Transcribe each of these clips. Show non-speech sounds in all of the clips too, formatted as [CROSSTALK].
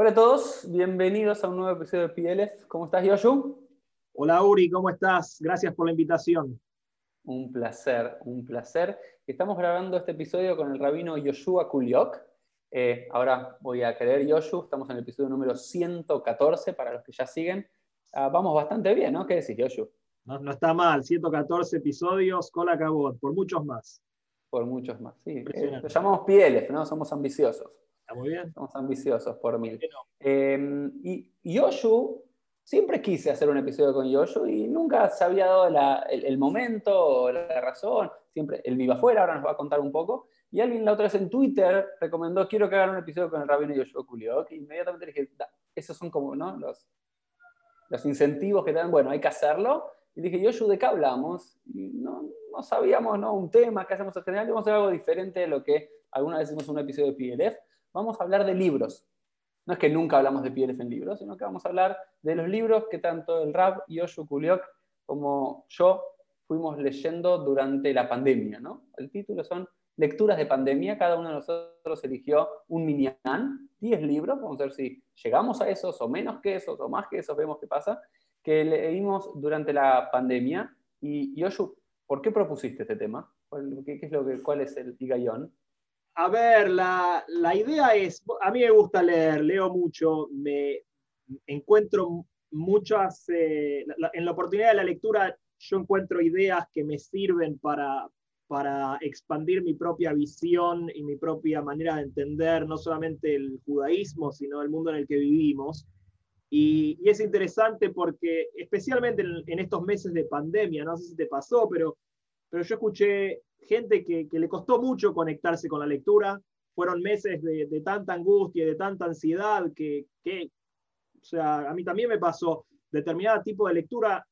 Hola a todos, bienvenidos a un nuevo episodio de PLF. ¿Cómo estás, Yoshu? Hola, Uri, ¿cómo estás? Gracias por la invitación. Un placer, un placer. Estamos grabando este episodio con el rabino Yoshua Kuliok. Eh, ahora voy a querer, Yoshu, estamos en el episodio número 114 para los que ya siguen. Ah, vamos bastante bien, ¿no? ¿Qué decís, Yoshu? No, está mal, 114 episodios, cola cabot, por muchos más. Por muchos más, sí. Eh, lo llamamos PLF, ¿no? Somos ambiciosos. Está muy bien. Somos ambiciosos por mil. Em, y Yoshu, siempre quise hacer un episodio con Yoshu y nunca se había dado el, momento o la razón. Siempre, él vive afuera, ahora nos va a contar un poco. Y alguien la otra vez en Twitter recomendó, quiero que hagan un episodio con el rabino Yoshua Kuliok. Y inmediatamente dije, esos son como ¿no? los, los incentivos que te dan, bueno, hay que hacerlo. Y dije, Yoshu, ¿de qué hablamos? Y no, no sabíamos ¿no? un tema que hacemos en general, vamos a hacer algo diferente de lo que alguna vez hicimos en un episodio de PLF vamos a hablar de libros. No es que nunca hablamos de pieles en libros, sino que vamos a hablar de los libros que tanto el Rab, Yoshu Kuliok, como yo fuimos leyendo durante la pandemia. ¿no? El título son Lecturas de Pandemia. Cada uno de nosotros eligió un minyan, 10 libros. Vamos a ver si llegamos a esos, o menos que esos, o más que esos, vemos qué pasa, que leímos durante la pandemia. Y Yoshu, ¿por qué propusiste este tema? ¿Qué, es lo que, ¿Cuál es el higayón? A ver, la, idea es, a mí me gusta leer, leo mucho, me encuentro muchas, eh, en la oportunidad de la lectura yo encuentro ideas que me sirven para, para expandir mi propia visión y mi propia manera de entender no solamente el judaísmo, sino el mundo en el que vivimos. Y, es interesante porque, especialmente en, estos meses de pandemia, no sé si te pasó, pero, pero yo escuché gente que, le costó mucho conectarse con la lectura. Fueron meses de, tanta angustia, de tanta ansiedad que, o sea, a mí también me pasó determinado tipo de lectura,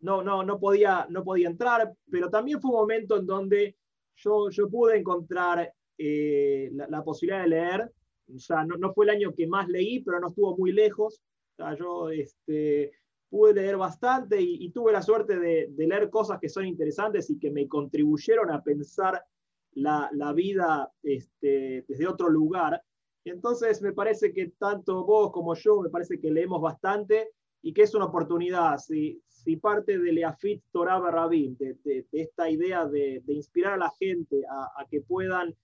no, no, no, podía, no podía entrar, pero también fue un momento en donde yo, yo pude encontrar eh, la, posibilidad de leer. O sea, no, no, fue el año que más leí, pero no estuvo muy lejos. O sea, yo este, pude leer bastante y, tuve la suerte de, leer cosas que son interesantes y que me contribuyeron a pensar la, vida este, desde otro lugar. Entonces me parece que tanto vos como yo, me parece que leemos bastante y que es una oportunidad. Si, parte de Leafit Torah Barrabim, de, de, esta idea de, inspirar a la gente a, a, que puedan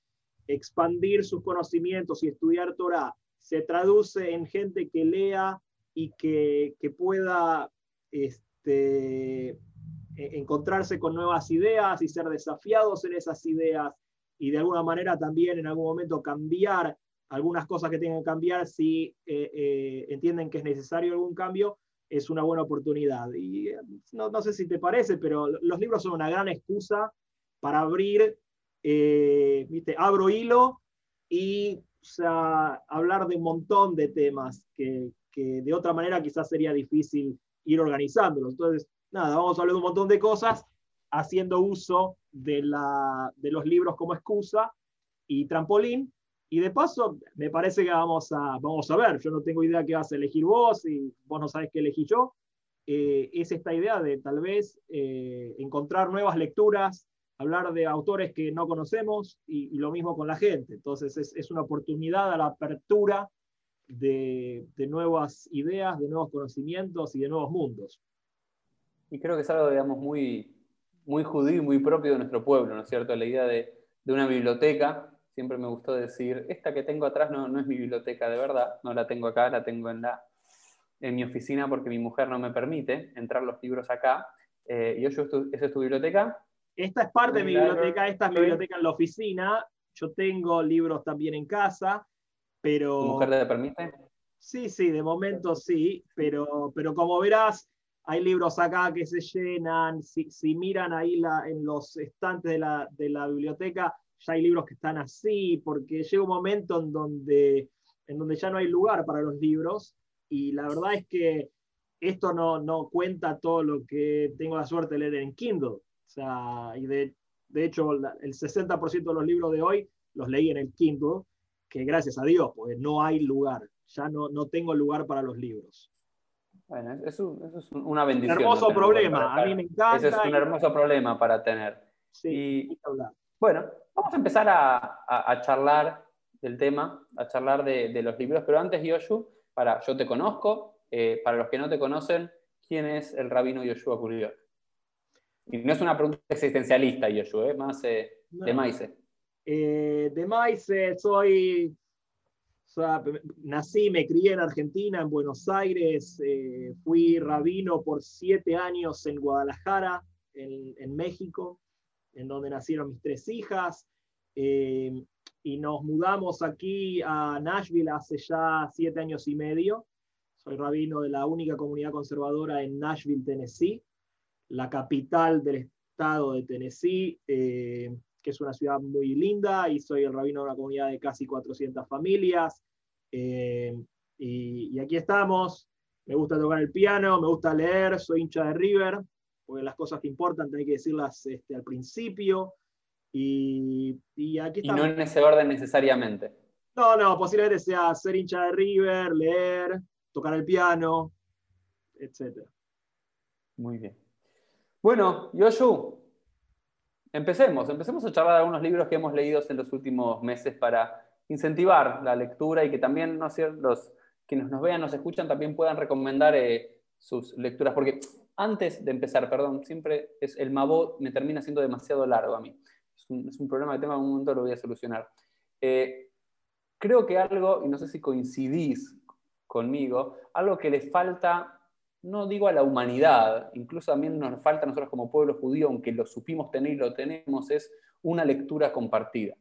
expandir sus conocimientos y estudiar Torah, se traduce en gente que lea y que, pueda este, e, encontrarse con nuevas ideas y ser desafiados en esas ideas y de alguna manera también en algún momento cambiar algunas cosas que tengan que cambiar si eh, eh, entienden que es necesario algún cambio, es una buena oportunidad. Y eh, no, sé si te parece, pero los libros son una gran excusa para abrir, ¿viste? abro hilo y hablar de un montón de temas que, que de otra manera quizás sería difícil ir organizándolo. Entonces, nada, vamos a hablar de un montón de cosas haciendo uso de, la, de los libros como excusa y trampolín. Y de paso, me parece que vamos a, vamos a ver, yo no tengo idea qué vas a elegir vos y vos no sabes qué elegí yo. Eh, es esta idea de tal vez eh, encontrar nuevas lecturas, hablar de autores que no conocemos y, lo mismo con la gente. Entonces es, es, una oportunidad a la apertura de, nuevas ideas, de nuevos conocimientos y de nuevos mundos. Y creo que es algo, digamos, muy, muy judío y muy propio de nuestro pueblo, ¿no es cierto? La idea de, una biblioteca, siempre me gustó decir, esta que tengo atrás no, no, es mi biblioteca de verdad, no la tengo acá, la tengo en, la, en mi oficina porque mi mujer no me permite entrar los libros acá. Eh, ¿Y ¿esa es tu biblioteca? Esta es parte de mi biblioteca, esta es mi biblioteca en la oficina. Yo tengo libros también en casa pero... ¿Tu mujer le permite? Sí, sí, de momento sí, pero, pero como verás, hay libros acá que se llenan, si, miran ahí la, en los estantes de la, de la, biblioteca, ya hay libros que están así, porque llega un momento en donde, en donde ya no hay lugar para los libros, y la verdad es que esto no, no cuenta todo lo que tengo la suerte de leer en Kindle. O sea, y de, de hecho, el 60% de los libros de hoy los leí en el Kindle, que gracias a Dios, pues no hay lugar, ya no, no tengo lugar para los libros. Bueno, eso, es una bendición. Un hermoso problema, a mí me encanta. Ese es un hermoso problema para tener. Sí, y, bueno, vamos a empezar a, a, charlar del tema, a charlar de, de, los libros, pero antes, Yoshu, para, yo te conozco, eh, para los que no te conocen, ¿quién es el rabino Yoshua Kuriok? Y no es una pregunta existencialista, Yoshua, es más de Maize. de Maize, soy nací, me crié en Argentina, en Buenos Aires, eh, fui rabino por siete años en Guadalajara, en, México, en donde nacieron mis tres hijas, eh, y nos mudamos aquí a Nashville hace ya siete años y medio. Soy rabino de la única comunidad conservadora en Nashville, Tennessee, la capital del estado de Tennessee. Que es una ciudad muy linda, y soy el rabino de una comunidad de casi 400 familias. Eh, y, aquí estamos. Me gusta tocar el piano, me gusta leer, soy hincha de River, porque las cosas que importan hay que decirlas este, al principio. Y, aquí estamos. Y no en ese orden necesariamente. No, no, posiblemente sea ser hincha de River, leer, tocar el piano, etc. Muy bien. Bueno, Yoshu, Empecemos, empecemos a charlar de algunos libros que hemos leído en los últimos meses para incentivar la lectura y que también los quienes nos vean, nos escuchan, también puedan recomendar eh, sus lecturas. Porque antes de empezar, perdón, siempre es el Mabot me termina siendo demasiado largo a mí. Es un, problema que tengo, en algún momento lo voy a solucionar. Eh, creo que algo, y no sé si coincidís conmigo, algo que le falta no digo a la humanidad, incluso también nos falta nosotros como pueblo judío, aunque lo supimos tener y lo tenemos, es una lectura compartida.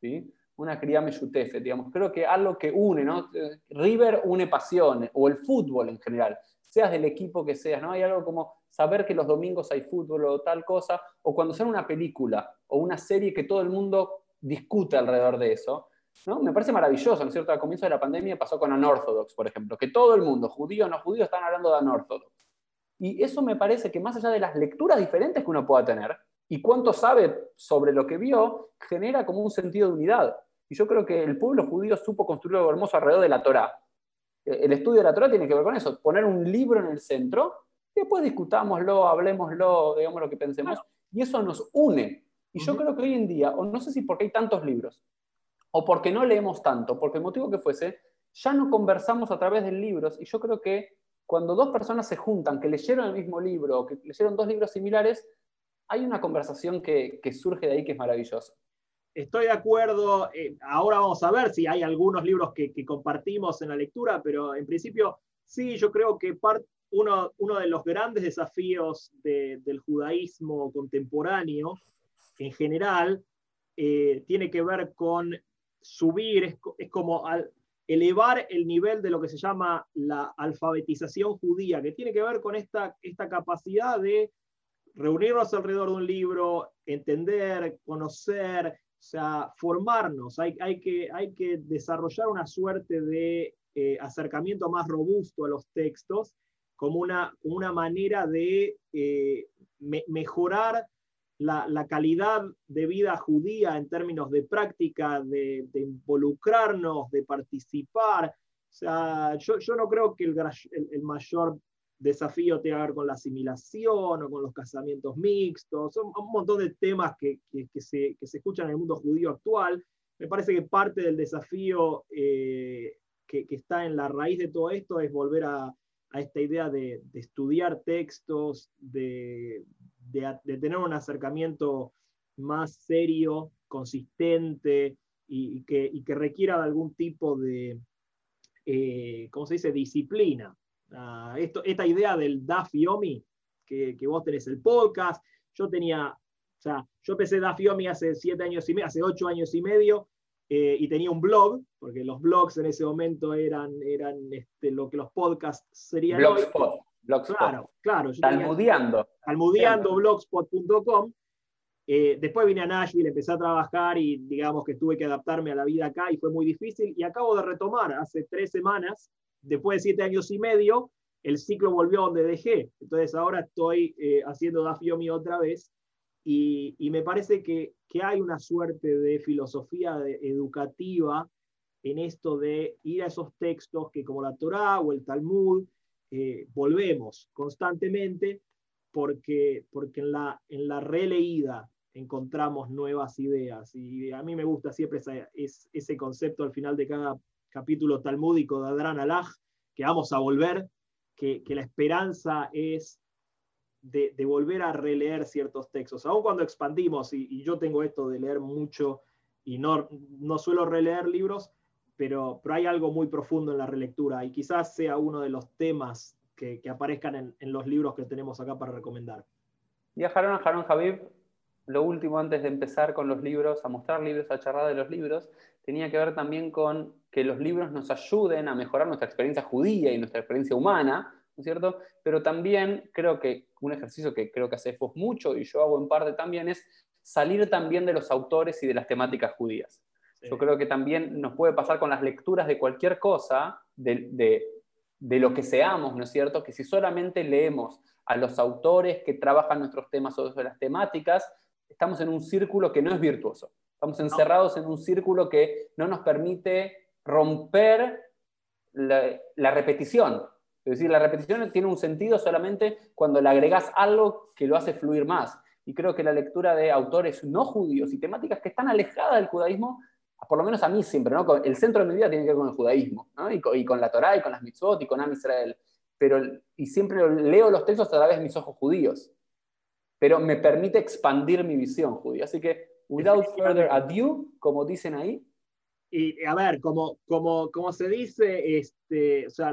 ¿sí? Una criame yutefe, digamos. Creo que algo que une, ¿no? River une pasiones, o el fútbol en general, seas del equipo que seas, ¿no? Hay algo como saber que los domingos hay fútbol o tal cosa, o cuando sea una película o una serie que todo el mundo discute alrededor de eso, me parece maravilloso, ¿no es cierto? Al comienzo de la pandemia pasó con Unorthodox, por ejemplo, que todo el mundo, judío o no judío, están hablando de Unorthodox. Y eso me parece que más allá de las lecturas diferentes que uno pueda tener y cuánto sabe sobre lo que vio, genera como un sentido de unidad. Y yo creo que el pueblo judío supo construir algo hermoso alrededor de la Torá. El estudio de la Torá tiene que ver con eso, poner un libro en el centro, y después discutámoslo, hablemoslo, digamos lo que pensemos, y eso nos une. Y yo creo que hoy en día, o no sé si porque hay tantos libros, o porque no leemos tanto, porque el motivo que fuese, ya no conversamos a través de libros y yo creo que cuando dos personas se juntan, que leyeron el mismo libro, que leyeron dos libros similares, hay una conversación que, surge de ahí que es maravillosa. Estoy de acuerdo, eh, ahora vamos a ver si hay algunos libros que, compartimos en la lectura, pero en principio sí, yo creo que uno, uno, de los grandes desafíos del judaísmo contemporáneo en general eh, tiene que ver con subir, es, como al, elevar el nivel de lo que se llama la alfabetización judía, que tiene que ver con esta, esta capacidad de reunirnos alrededor de un libro, entender, conocer, o sea, formarnos. Hay, hay, que, hay que desarrollar una suerte de eh, acercamiento más robusto a los textos como una, una manera de eh, mejorar la, calidad de vida judía en términos de práctica, de, involucrarnos, de participar. Yo, no creo que el, mayor desafío tenga que ver con la asimilación o con los casamientos mixtos. Son un montón de temas que, se, escuchan en el mundo judío actual. Me parece que parte del desafío eh, que, está en la raíz de todo esto es volver a, esta idea de, de, estudiar textos, de, de, tener un acercamiento más serio, consistente y, que, que, requiera de algún tipo de, eh, ¿cómo se dice?, disciplina. Ah, esto, esta idea del DAF Yomi, que, que, vos tenés el podcast, yo tenía, o sea, yo empecé DAF Yomi hace siete años y medio, hace ocho años y medio, eh, y tenía un blog, porque los blogs en ese momento eran, eran este, lo que los podcasts serían. Blogspot. Blogspot. Claro, claro. Talmudeando. Talmudeando, blogspot.com. Eh, después vine a Nashville, empecé a trabajar y digamos que tuve que adaptarme a la vida acá y fue muy difícil. Y acabo de retomar hace tres semanas, después de siete años y medio, el ciclo volvió a donde dejé. Entonces ahora estoy eh, haciendo Dafiomi otra vez y, y me parece que, que, hay una suerte de filosofía educativa en esto de ir a esos textos que como la Torá o el Talmud, eh, volvemos constantemente porque, porque en, la, en la releída encontramos nuevas ideas. Y a mí me gusta siempre ese concepto al final de cada capítulo talmúdico de Adran Alaj, que vamos a volver, que, la esperanza es de, volver a releer ciertos textos. Aun cuando expandimos, y, yo tengo esto de leer mucho y no, no suelo releer libros, pero, pero hay algo muy profundo en la relectura y quizás sea uno de los temas que, aparezcan en, los libros que tenemos acá para recomendar. Y a Haron, Haron Habib, lo último antes de empezar con los libros, a mostrar libros, a charlar de los libros, tenía que ver también con que los libros nos ayuden a mejorar nuestra experiencia judía y nuestra experiencia humana, ¿no es cierto? Pero también creo que un ejercicio que creo que hace vos mucho y yo hago en parte también es salir también de los autores y de las temáticas judías. Yo creo que también nos puede pasar con las lecturas de cualquier cosa, de, de lo que seamos, ¿no es cierto? Que si solamente leemos a los autores que trabajan nuestros temas o las temáticas, estamos en un círculo que no es virtuoso. Estamos encerrados en un círculo que no nos permite romper la, repetición. Es decir, la repetición tiene un sentido solamente cuando le agregas algo que lo hace fluir más. Y creo que la lectura de autores no judíos y temáticas que están alejadas del judaísmo por lo menos a mí siempre, ¿no? El centro de mi vida tiene que ver con el judaísmo, ¿no? y, con, la Torá, y con las mitzvot, y con Am Israel. Pero, y siempre leo los textos a través de mis ojos judíos. Pero me permite expandir mi visión judía. Así que, without further ado, como dicen ahí. Y a ver, como, como, como se dice, este, o sea,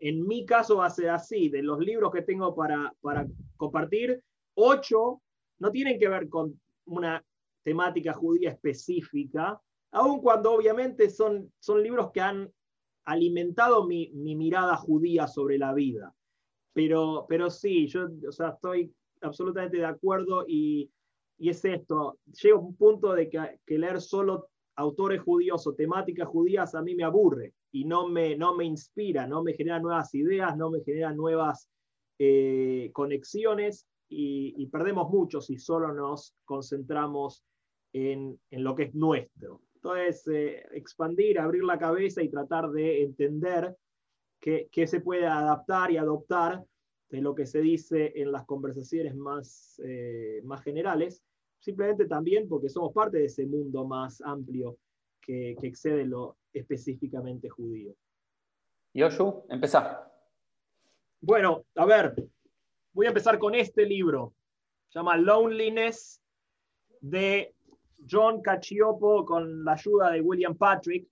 en mi caso va a ser así, de los libros que tengo para, para compartir, ocho no tienen que ver con una temática judía específica, aun cuando obviamente son, son libros que han alimentado mi, mirada judía sobre la vida. Pero, pero sí, yo estoy absolutamente de acuerdo y, es esto, llega un punto de que, leer solo autores judíos o temáticas judías a mí me aburre y no me, no me inspira, no me genera nuevas ideas, no me genera nuevas eh, conexiones y, y, perdemos mucho si solo nos concentramos en, lo que es nuestro. Entonces, eh, expandir, abrir la cabeza y tratar de entender qué, se puede adaptar y adoptar de lo que se dice en las conversaciones más, eh, más generales, simplemente también porque somos parte de ese mundo más amplio que, que excede lo específicamente judío. Yoshu, empezá. Bueno, a ver, voy a empezar con este libro. Se llama Loneliness de John Cacioppo con la ayuda de William Patrick.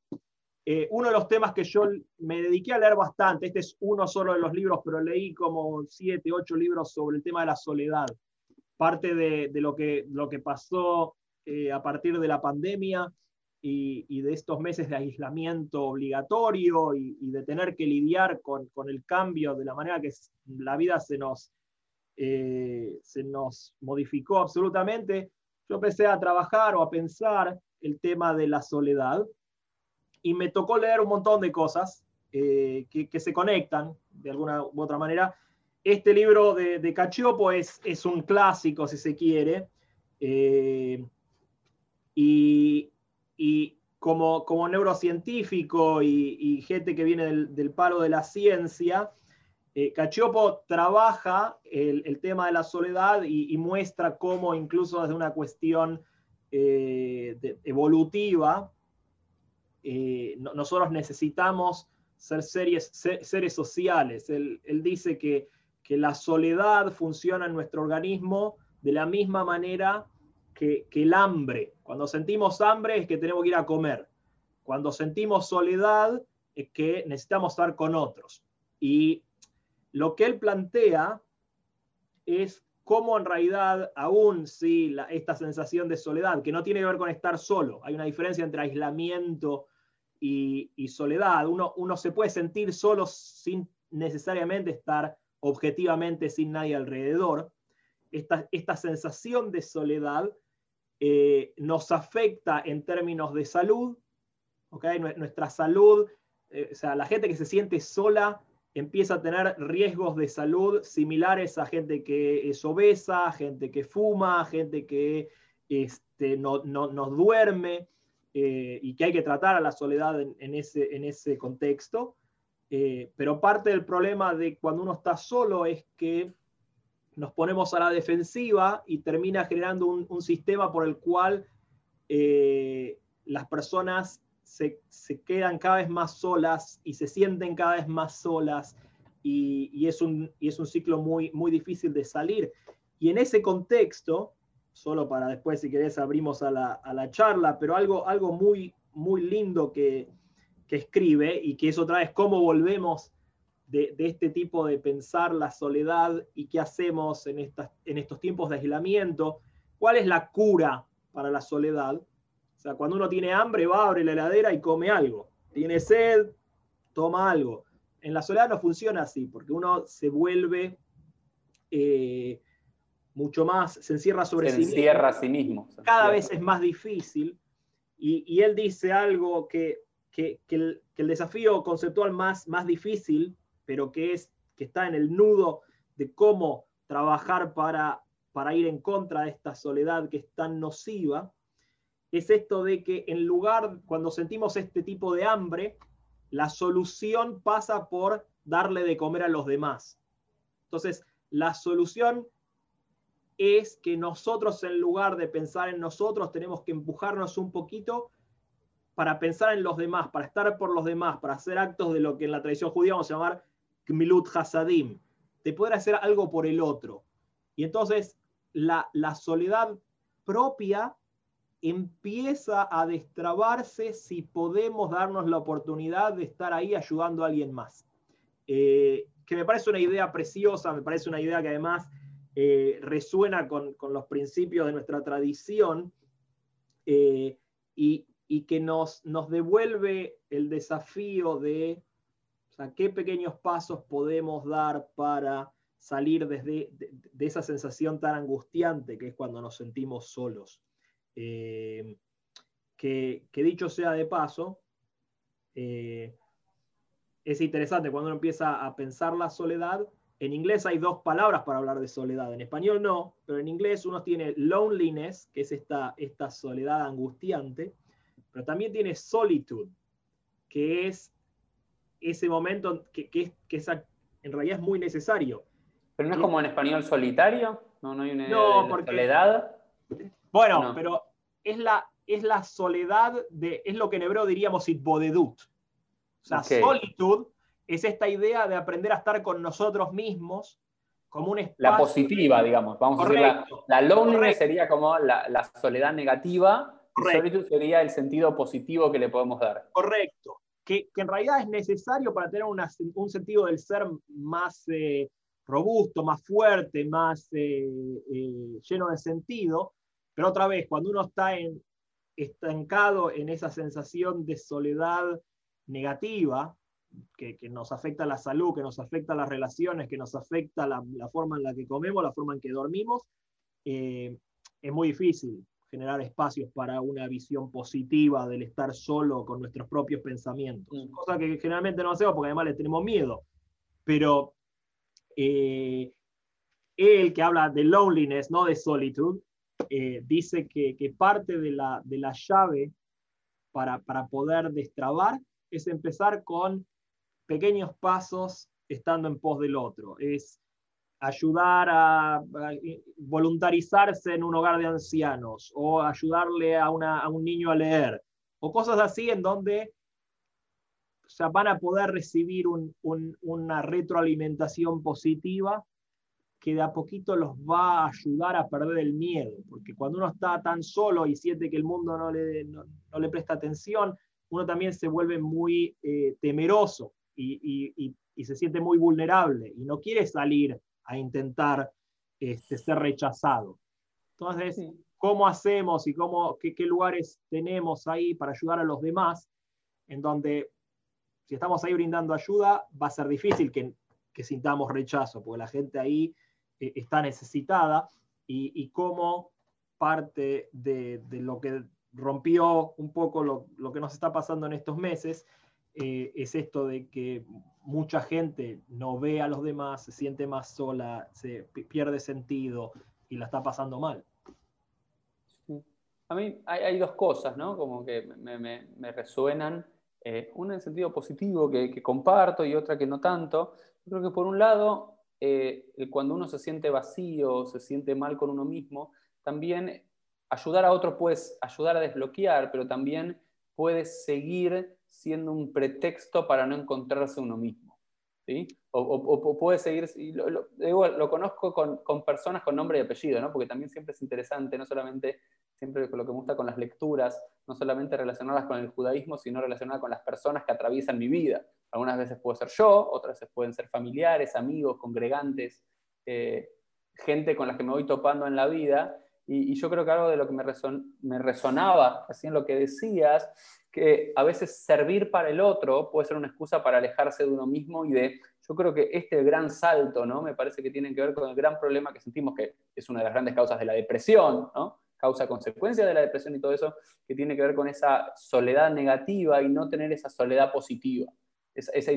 Eh, uno de los temas que yo me dediqué a leer bastante, este es uno solo de los libros, pero leí como siete, ocho libros sobre el tema de la soledad. Parte de, lo, que, lo que pasó eh, a partir de la pandemia y, de estos meses de aislamiento obligatorio y, de tener que lidiar con, el cambio de la manera que la vida se nos, eh, se nos modificó absolutamente yo empecé a trabajar o a pensar el tema de la soledad y me tocó leer un montón de cosas eh, que, se conectan de alguna u otra manera. Este libro de, de Cachiopo es, es, un clásico, si se quiere, eh, y, como, como neurocientífico y, gente que viene del, del palo de la ciencia, eh, Cachiopo trabaja el, tema de la soledad y, muestra cómo incluso desde una cuestión eh, evolutiva, eh, nosotros necesitamos ser seres sociales. Él, dice que, la soledad funciona en nuestro organismo de la misma manera que, que el hambre. Cuando sentimos hambre es que tenemos que ir a comer. Cuando sentimos soledad es que necesitamos estar con otros. Y lo que él plantea es cómo en realidad, aún si esta sensación de soledad, que no tiene que ver con estar solo, hay una diferencia entre aislamiento y, soledad, uno, se puede sentir solo sin necesariamente estar objetivamente sin nadie alrededor. Esta, sensación de soledad eh, nos afecta en términos de salud, nuestra salud, eh, o sea, la gente que se siente sola empieza a tener riesgos de salud similares a gente que es obesa, gente que fuma, gente que este, no, duerme eh, y que hay que tratar a la soledad en, ese, en ese, contexto. Eh, pero parte del problema de cuando uno está solo es que nos ponemos a la defensiva y termina generando un, sistema por el cual eh, las personas se, quedan cada vez más solas y se sienten cada vez más solas y, es, un, y es un ciclo muy, muy difícil de salir. Y en ese contexto, solo para después, si querés, abrimos a la, a la charla, pero algo, algo muy, muy lindo que, que escribe y que es otra vez cómo volvemos de, este tipo de pensar la soledad y qué hacemos en, estas, en estos tiempos de aislamiento, cuál es la cura para la soledad. O sea, cuando uno tiene hambre, va, abre la heladera y come algo. Tiene sed, toma algo. En la soledad no funciona así, porque uno se vuelve eh, mucho más, se encierra sobre sí encierra mismo. a sí mismo. Cada vez es más difícil. Y, y él dice algo que, que, que, el, que, el, desafío conceptual más, más difícil pero que, es, que está en el nudo de cómo trabajar para, para ir en contra de esta soledad que es tan nociva, es esto de que en lugar, cuando sentimos este tipo de hambre, la solución pasa por darle de comer a los demás. Entonces, la solución es que nosotros, en lugar de pensar en nosotros, tenemos que empujarnos un poquito para pensar en los demás, para estar por los demás, para hacer actos de lo que en la tradición judía vamos a llamar Gmilut Hasadim, de poder hacer algo por el otro. Y entonces la, la soledad propia empieza a destrabarse si podemos darnos la oportunidad de estar ahí ayudando a alguien más. Eh, que me parece una idea preciosa, me parece una idea que además eh, resuena con, con, los principios de nuestra tradición eh, y, y, que nos, nos devuelve el desafío de qué pequeños pasos podemos dar para salir desde, de, esa sensación tan angustiante que es cuando nos sentimos solos. Eh, que, dicho sea de paso, eh, es interesante cuando uno empieza a pensar la soledad. En inglés hay dos palabras para hablar de soledad, en español no, pero en inglés uno tiene loneliness, que es esta, esta soledad angustiante, pero también tiene solitude, que es ese momento que, que, que en realidad es muy necesario. Pero no es como en español solitario, no, no hay una soledad. Bueno, pero es la, es la soledad de, es lo que en hebreo diríamos itbodedut. O sea, solitud es esta idea de aprender a estar con nosotros mismos como un espacio. La positiva, digamos. Vamos a decir, la, la loneliness sería como la, la soledad negativa. Solitud sería el sentido positivo que le podemos dar. Correcto que, en realidad es necesario para tener un sentido del ser más eh, robusto, más fuerte, más eh, eh, lleno de sentido. Pero otra vez, cuando uno está en, estancado en esa sensación de soledad negativa, que, nos afecta la salud, que nos afecta las relaciones, que nos afecta la, forma en la que comemos, la forma en que dormimos, es muy difícil generar espacios para una visión positiva del estar solo con nuestros propios pensamientos, mm. cosa que generalmente no hacemos porque además le tenemos miedo. Pero eh, él que habla de loneliness, no de solitude, eh, dice que, parte de la, de la llave para, para poder destrabar es empezar con pequeños pasos estando en pos del otro. Es ayudar a, voluntarizarse en un hogar de ancianos o ayudarle a, un niño a leer o cosas así en donde van a poder recibir una retroalimentación positiva que de a poquito los va a ayudar a perder el miedo, porque cuando uno está tan solo y siente que el mundo no le, no, le presta atención, uno también se vuelve muy eh, temeroso y, y, y, se siente muy vulnerable y no quiere salir a intentar este, ser rechazado. Entonces, ¿cómo hacemos y cómo, qué, lugares tenemos ahí para ayudar a los demás? En donde, si estamos ahí brindando ayuda, va a ser difícil que, sintamos rechazo, porque la gente ahí eh, está necesitada y, cómo parte de, lo que rompió un poco lo, lo, que nos está pasando en estos meses eh, es esto de que mucha gente no ve a los demás, se siente más sola, se pierde sentido y la está pasando mal. A mí hay, dos cosas, ¿no? Como que me, resuenan. Eh, una en sentido positivo que, comparto y otra que no tanto. Creo que por un lado, eh, cuando uno se siente vacío, se siente mal con uno mismo, también ayudar a otros puede ayudar a desbloquear, pero también puede seguir siendo un pretexto para no encontrarse uno mismo. O, puede seguir, lo, lo, conozco con, personas con nombre y apellido, ¿no? porque también siempre es interesante, no solamente siempre lo que me gusta con las lecturas, no solamente relacionarlas con el judaísmo, sino relacionarlas con las personas que atraviesan mi vida. Algunas veces puedo ser yo, otras veces pueden ser familiares, amigos, congregantes, eh, gente con la que me voy topando en la vida. Y, yo creo que algo de lo que me, me resonaba recién lo que decías, que a veces servir para el otro puede ser una excusa para alejarse de uno mismo y de, yo creo que este gran salto, ¿no? Me parece que tiene que ver con el gran problema que sentimos que es una de las grandes causas de la depresión, ¿no? Causa-consecuencia de la depresión y todo eso, que tiene que ver con esa soledad negativa y no tener esa soledad positiva. Esa, esa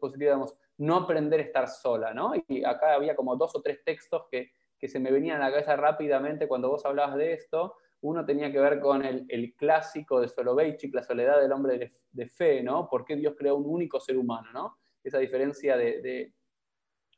positiva, digamos, no aprender a estar sola, ¿no? Y acá había como dos o tres textos que, que se me venían a la cabeza rápidamente cuando vos hablabas de esto. Uno tenía que ver con el, el clásico de Soloveitchik, la soledad del hombre de, de, fe, ¿no? ¿Por qué Dios creó un único ser humano, ¿no? Esa diferencia de, de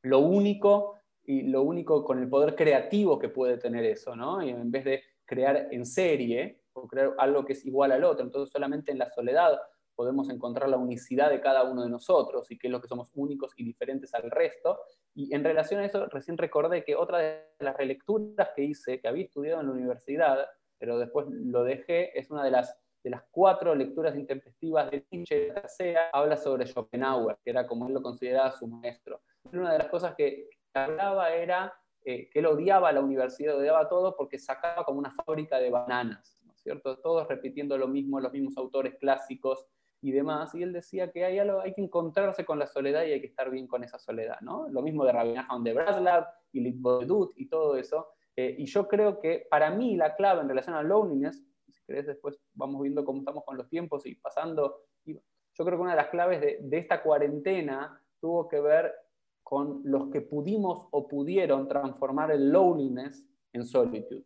lo único y lo único con el poder creativo que puede tener eso, ¿no? Y en vez de crear en serie o crear algo que es igual al otro, entonces solamente en la soledad podemos encontrar la unicidad de cada uno de nosotros y qué es lo que somos únicos y diferentes al resto. Y en relación a eso, recién recordé que otra de las relecturas que hice, que había estudiado en la universidad, pero después lo dejé, es una de las, de las cuatro lecturas intempestivas de Nietzsche. La tercera habla sobre Schopenhauer, que era como él lo consideraba su maestro. Una de las cosas que hablaba era eh, que él odiaba la universidad, odiaba todo porque sacaba como una fábrica de bananas, ¿no es cierto? Todos repitiendo lo mismo, los mismos autores clásicos, y demás, y él decía que hay, algo, hay que encontrarse con la soledad y hay que estar bien con esa soledad, ¿no? Lo mismo de Rabbi de Braslav y Litvodut y todo eso, eh, y yo creo que para mí la clave en relación al loneliness, si querés después vamos viendo cómo estamos con los tiempos y pasando, yo creo que una de las claves de, de esta cuarentena tuvo que ver con los que pudimos o pudieron transformar el loneliness en solitude.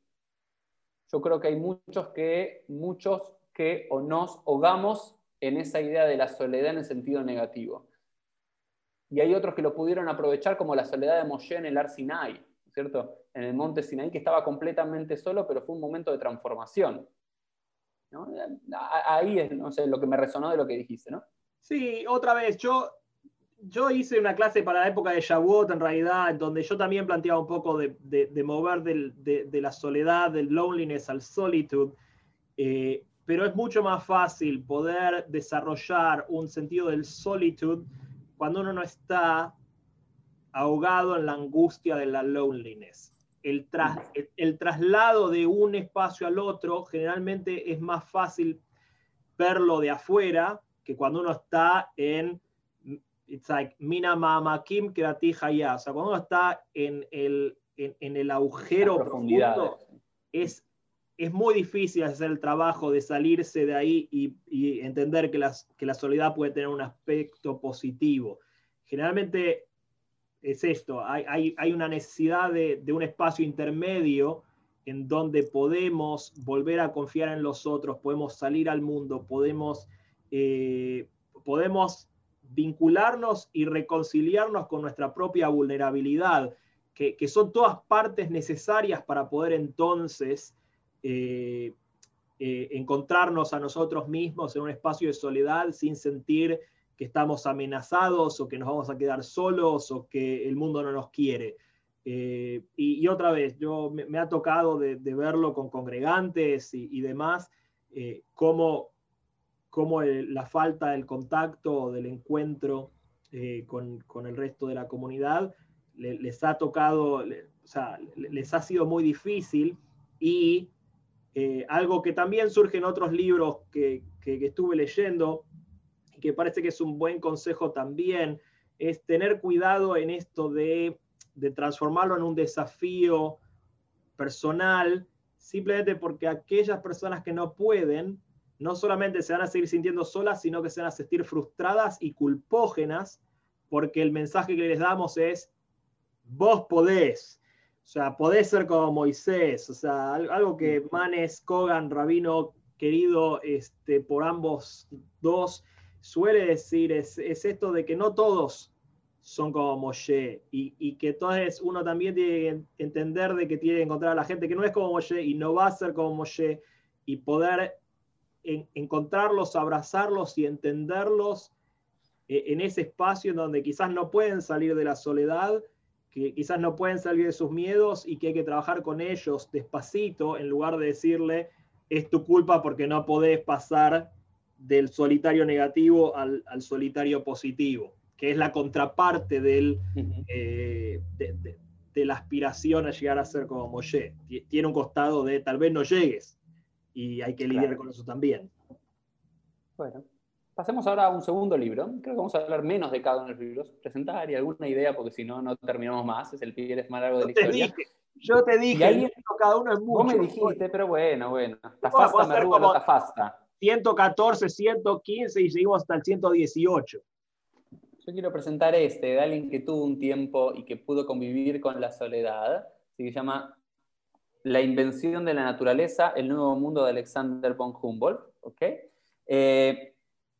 Yo creo que hay muchos que, muchos que o nos hogamos en esa idea de la soledad en el sentido negativo. Y hay otros que lo pudieron aprovechar como la soledad de Moshe en el Ar Sinai, ¿cierto? En el monte Sinai, que estaba completamente solo, pero fue un momento de transformación. Ahí es no sé, lo que me resonó de lo que dijiste, ¿no? Sí, otra vez, yo, yo hice una clase para la época de Shavuot, en realidad, donde yo también planteaba un poco de, mover de, la soledad, del loneliness al solitude. Eh, pero es mucho más fácil poder desarrollar un sentido del solitud cuando uno no está ahogado en la angustia de la loneliness. El, el, traslado de un espacio al otro generalmente es más fácil verlo de afuera que cuando uno está en it's like mina mama kim ya o sea cuando uno está en el en, el agujero profundo es es muy difícil hacer el trabajo de salirse de ahí y, entender que, que, la soledad puede tener un aspecto positivo. Generalmente es esto, hay, una necesidad de, un espacio intermedio en donde podemos volver a confiar en los otros, podemos salir al mundo, podemos, eh, podemos vincularnos y reconciliarnos con nuestra propia vulnerabilidad, que, que son todas partes necesarias para poder entonces eh, eh, encontrarnos a nosotros mismos en un espacio de soledad sin sentir que estamos amenazados o que nos vamos a quedar solos o que el mundo no nos quiere. Eh, y, otra vez, yo me, ha tocado de, verlo con congregantes y, demás, cómo, cómo la falta del contacto o del encuentro con, con, el resto de la comunidad les ha tocado, o sea, les ha sido muy difícil y eh, algo que también surge en otros libros que, estuve leyendo y que parece que es un buen consejo también, es tener cuidado en esto de, transformarlo en un desafío personal, simplemente porque aquellas personas que no pueden, no solamente se van a seguir sintiendo solas, sino que se van a sentir frustradas y culpógenas, porque el mensaje que les damos es, vos podés, o sea, podés ser como Moisés, o sea, algo que Manes, Kogan, Rabino, querido este, por ambos dos, suele decir es, esto de que no todos son como Moshe y, y, que entonces uno también tiene que entender de que tiene que encontrar a la gente que no es como Moshe y no va a ser como Moshe y poder encontrarlos, abrazarlos y entenderlos eh, en ese espacio en donde quizás no pueden salir de la soledad, que quizás no pueden salir de sus miedos y que hay que trabajar con ellos despacito en lugar de decirle, es tu culpa porque no podés pasar del solitario negativo al, solitario positivo, que es la contraparte del, eh, de, la aspiración a llegar a ser como Moshe. Tiene un costado de tal vez no llegues y hay que lidiar con eso también. Bueno, pasemos ahora a un segundo libro. Creo que vamos a hablar menos de cada uno de los libros. Presentar y alguna idea, porque si no, no terminamos más. Es el pie más largo de la historia. yo te dije, cada uno es mucho. Vos me dijiste, pero bueno, bueno. Tafasta, me arruga, tafasta. 114, 115 y seguimos hasta el 118. Yo quiero presentar este, de alguien que tuvo un tiempo y que pudo convivir con la soledad. Se llama La invención de la naturaleza, el nuevo mundo de Alexander von Humboldt. ¿okay? Eh,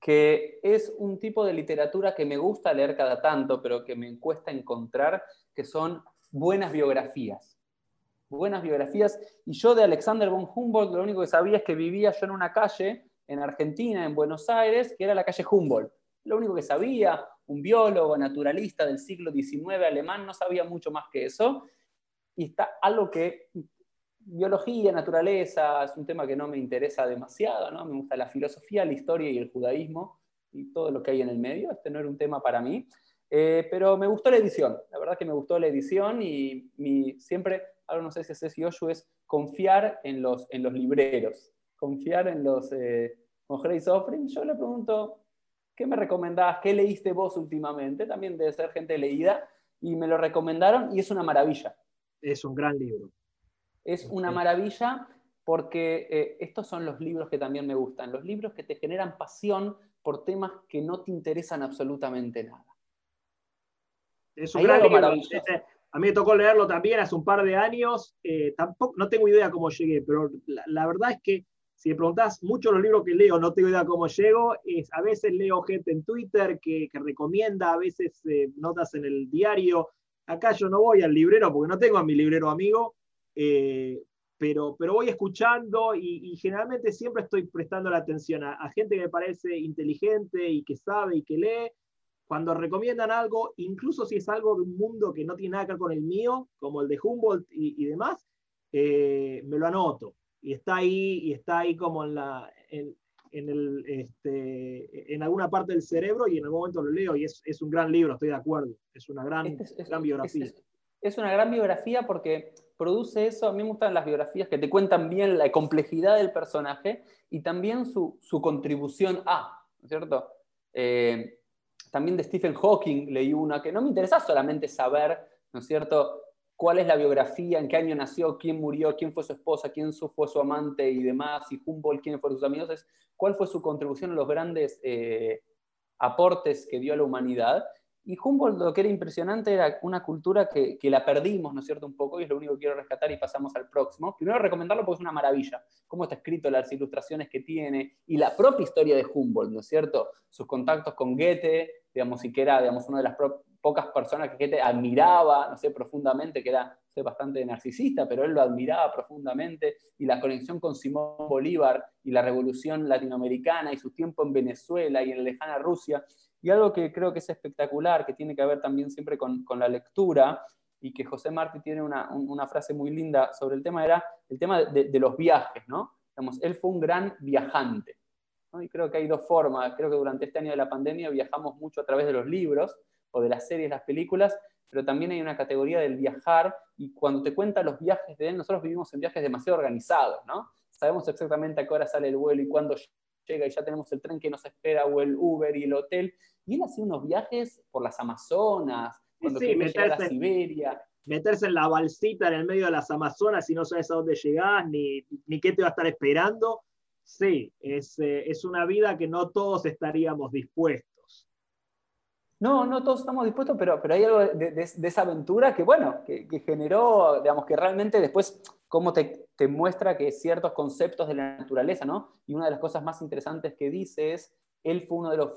que es un tipo de literatura que me gusta leer cada tanto, pero que me cuesta encontrar, que son buenas biografías. Buenas biografías. Y yo de Alexander von Humboldt lo único que sabía es que vivía yo en una calle en Argentina, en Buenos Aires, que era la calle Humboldt. Lo único que sabía, un biólogo naturalista del siglo XIX alemán, no sabía mucho más que eso. Y está algo que biología, naturaleza, es un tema que no me interesa demasiado, ¿no? Me gusta la filosofía, la historia y el judaísmo y todo lo que hay en el medio. Este no era un tema para mí. Eh, pero me gustó la edición, la verdad que me gustó la edición y mi, siempre, algo no sé si es Yoshu, es confiar en los, en los libreros confiar en los eh, Grace Offering, yo le pregunto, ¿qué me recomendás? ¿Qué leíste vos últimamente? También debe ser gente leída. Y me lo recomendaron y es una maravilla. Es un gran libro. Es una maravilla porque eh, estos son los libros que también me gustan, los libros que te generan pasión por temas que no te interesan absolutamente nada. Es un gran libro. A mí me tocó leerlo también hace un par de años. Eh, tampoco, no tengo idea cómo llegué, pero la, verdad es que si me preguntás, muchos de los libros que leo, no tengo idea cómo llego, es, a veces leo gente en Twitter que, recomienda, a veces eh, notas en el diario. Acá yo no voy al librero porque no tengo a mi librero amigo, eh, pero, pero voy escuchando y, generalmente siempre estoy prestando la atención a, gente que me parece inteligente y que sabe y que lee. Cuando recomiendan algo, incluso si es algo de un mundo que no tiene nada que ver con el mío, como el de Humboldt y, demás, eh, me lo anoto y está ahí, y está ahí como en, la, en, el, este, en alguna parte del cerebro y en algún momento lo leo y es, es un gran libro, estoy de acuerdo. Es una gran, este gran biografía. Es, una gran biografía porque produce eso, a mí me gustan las biografías que te cuentan bien la complejidad del personaje y también su, su contribución a, ¿no es cierto? Eh, también de Stephen Hawking leí una que no me interesa solamente saber, ¿no es cierto?, cuál es la biografía, en qué año nació, quién murió, quién fue su esposa, quién fue su amante y demás, y Humboldt, quiénes fueron sus amigos, es cuál fue su contribución a los grandes eh, aportes que dio a la humanidad. Y Humboldt lo que era impresionante era una cultura que, la perdimos, ¿no es cierto? Un poco, y es lo único que quiero rescatar y pasamos al próximo. Primero recomendarlo porque es una maravilla, cómo está escrito, las ilustraciones que tiene y la propia historia de Humboldt, ¿no es cierto? Sus contactos con Goethe, digamos, y que era, digamos, una de las pocas personas que Goethe admiraba, no sé, profundamente, que era bastante narcisista, pero él lo admiraba profundamente, y la conexión con Simón Bolívar y la revolución latinoamericana y su tiempo en Venezuela y en la lejana Rusia, y algo que creo que es espectacular, que tiene que ver también siempre con, la lectura, y que José Martí tiene una, frase muy linda sobre el tema, era el tema de, los viajes, ¿no? Digamos, él fue un gran viajante. Y creo que hay dos formas. Creo que durante este año de la pandemia viajamos mucho a través de los libros, o de las series, las películas, pero también hay una categoría del viajar y cuando te cuenta los viajes de él, nosotros vivimos en viajes demasiado organizados, ¿no? Sabemos exactamente a qué hora sale el vuelo y cuándo llega y ya tenemos el tren que nos espera o el Uber y el hotel. Y él hacía unos viajes por las Amazonas, cuando sí, meterse, a Siberia. Meterse en la balsita en el medio de las Amazonas y no sabes a dónde llegás ni, ni qué te va a estar esperando. Sí, es, eh, es una vida que no todos estaríamos dispuestos. No, no todos estamos dispuestos, pero, pero hay algo de, esa aventura que, bueno, que, generó, digamos, que realmente después, cómo te, te, muestra que ciertos conceptos de la naturaleza, ¿no? Y una de las cosas más interesantes que dice es, él fue uno de los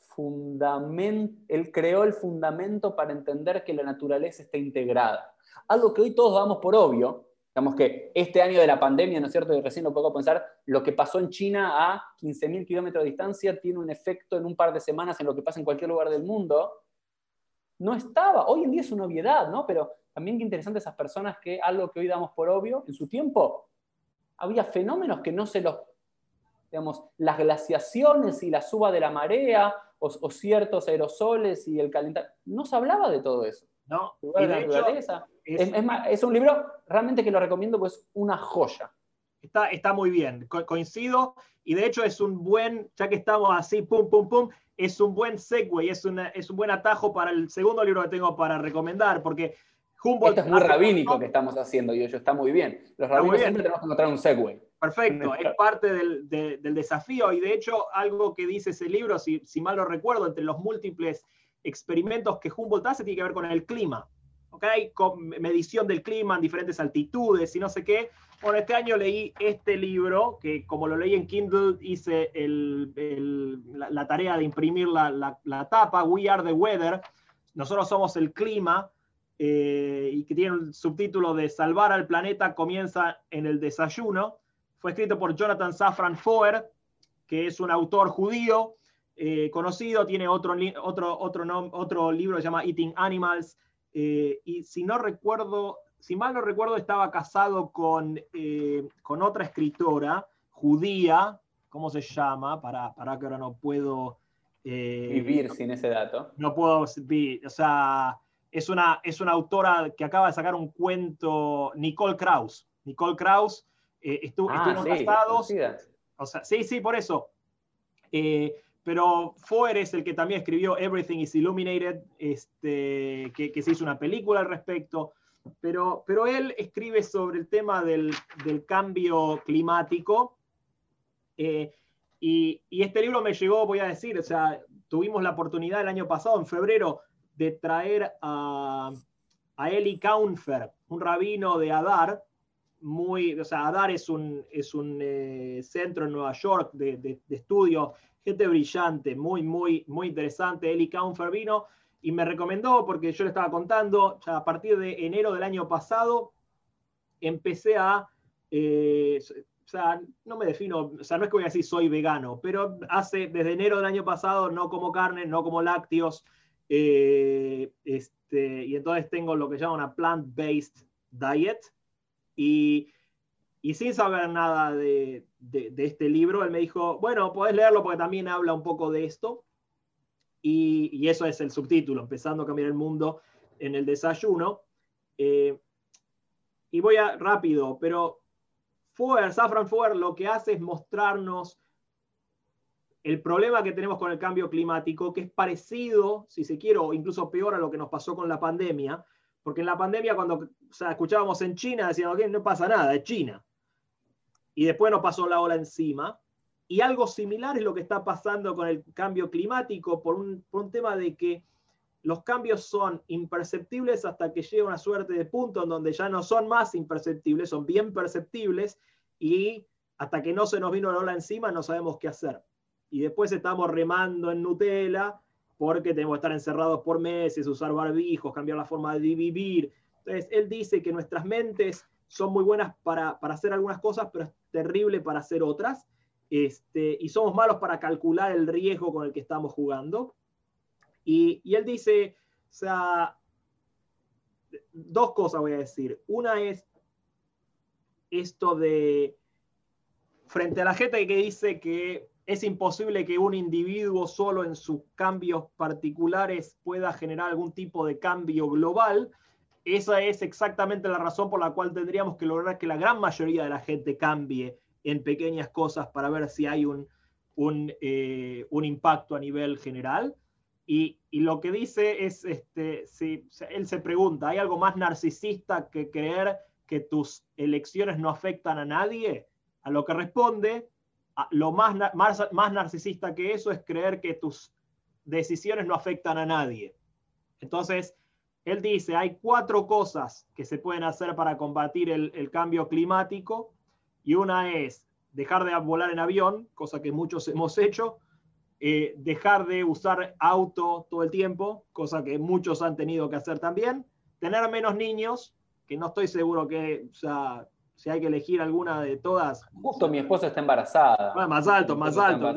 fundamentos, él creó el fundamento para entender que la naturaleza está integrada. Algo que hoy todos damos por obvio, Digamos que este año de la pandemia, ¿no es cierto? Y recién lo puedo pensar, lo que pasó en China a 15.000 kilómetros de distancia tiene un efecto en un par de semanas en lo que pasa en cualquier lugar del mundo. No estaba, hoy en día es una obviedad, ¿no? Pero también qué interesante esas personas que algo que hoy damos por obvio, en su tiempo había fenómenos que no se los, digamos, las glaciaciones y la suba de la marea o, ciertos aerosoles y el calentamiento, no se hablaba de todo eso. No, es, un libro realmente que lo recomiendo, pues una joya. Está, está muy bien, coincido. Y de hecho es un buen, ya que estamos así, pum, pum, pum, es un buen segue, es, es un buen atajo para el segundo libro que tengo para recomendar, porque Humboldt... Esto es muy rabínico que estamos haciendo, y está muy bien. Los rabínicos siempre tenemos que encontrar un segue. Perfecto, es parte del, del, desafío y de hecho algo que dice ese libro, si, si mal lo recuerdo, entre los múltiples experimentos que Humboldt hace tiene que ver con el clima. Con medición del clima en diferentes altitudes y no sé qué. Bueno, este año leí este libro, que como lo leí en Kindle, hice la, tarea de imprimir la, tapa, We Are the Weather, nosotros somos el clima, eh, y que tiene un subtítulo de Salvar al planeta comienza en el desayuno. Fue escrito por Jonathan Safran Foer, que es un autor judío eh, conocido, tiene otro, otro, otro, otro libro que se llama Eating Animals, eh, y si no recuerdo, si mal no recuerdo, estaba casado con, eh, con otra escritora judía, ¿cómo se llama? Para, para que ahora no puedo... Vivir sin ese dato. No puedo, o sea, es una, es una autora que acaba de sacar un cuento, Nicole Krauss. Nicole Krauss estuvo, ah, casados. O sea, sí, sí, por eso pero Foer es el que también escribió Everything is Illuminated, este, que, se hizo una película al respecto, pero, pero él escribe sobre el tema del, cambio climático. Eh, y, este libro me llegó, voy a decir, o sea, tuvimos la oportunidad el año pasado, en febrero, de traer a, a Eli Kaunfer, un rabino de Adar, muy, o sea, Adar es un, es un eh, centro en Nueva York de, de, estudio gente brillante, muy, muy, muy interesante. Eli Kaunfer vino y me recomendó, porque yo le estaba contando, a partir de enero del año pasado, empecé a, eh, o sea, no me defino, o sea, no es que voy a decir soy vegano, pero hace, desde enero del año pasado no como carne, no como lácteos, eh, este, y entonces tengo lo que llama una plant-based diet, y y sin saber nada de, este libro, él me dijo, bueno, podés leerlo porque también habla un poco de esto. Y, eso es el subtítulo, empezando a cambiar el mundo en el desayuno. Eh, y voy a rápido, pero Safran Fuer lo que hace es mostrarnos el problema que tenemos con el cambio climático, que es parecido, si se quiere, o incluso peor a lo que nos pasó con la pandemia, porque en la pandemia cuando escuchábamos en China decíamos, que no pasa nada, es China y después nos pasó la ola encima. Y algo similar es lo que está pasando con el cambio climático por un, tema de que los cambios son imperceptibles hasta que llega una suerte de punto en donde ya no son más imperceptibles, son bien perceptibles y hasta que no se nos vino la ola encima no sabemos qué hacer. Y después estamos remando en Nutella porque tenemos que estar encerrados por meses, usar barbijos, cambiar la forma de vivir. Entonces, él dice que nuestras mentes son muy buenas para, para hacer algunas cosas, pero terrible para hacer otras. Este, y somos malos para calcular el riesgo con el que estamos jugando. Y, y él dice, o sea, dos cosas voy a decir. Una es esto de, frente a la gente que dice que es imposible que un individuo solo en sus cambios particulares pueda generar algún tipo de cambio global, esa es exactamente la razón por la cual tendríamos que lograr que la gran mayoría de la gente cambie en pequeñas cosas para ver si hay un, un, eh, impacto a nivel general. Y, lo que dice es, este, si, él se pregunta, ¿hay algo más narcisista que creer que tus elecciones no afectan a nadie? A lo que responde, lo más, más, más narcisista que eso es creer que tus decisiones no afectan a nadie. Entonces, él dice, hay cuatro cosas que se pueden hacer para combatir el, cambio climático y una es dejar de volar en avión, cosa que muchos hemos hecho, eh, dejar de usar auto todo el tiempo, cosa que muchos han tenido que hacer también, tener menos niños que no estoy seguro que, si hay que elegir alguna de todas. Justo mi esposa está embarazada. Ah, más alto, más alto.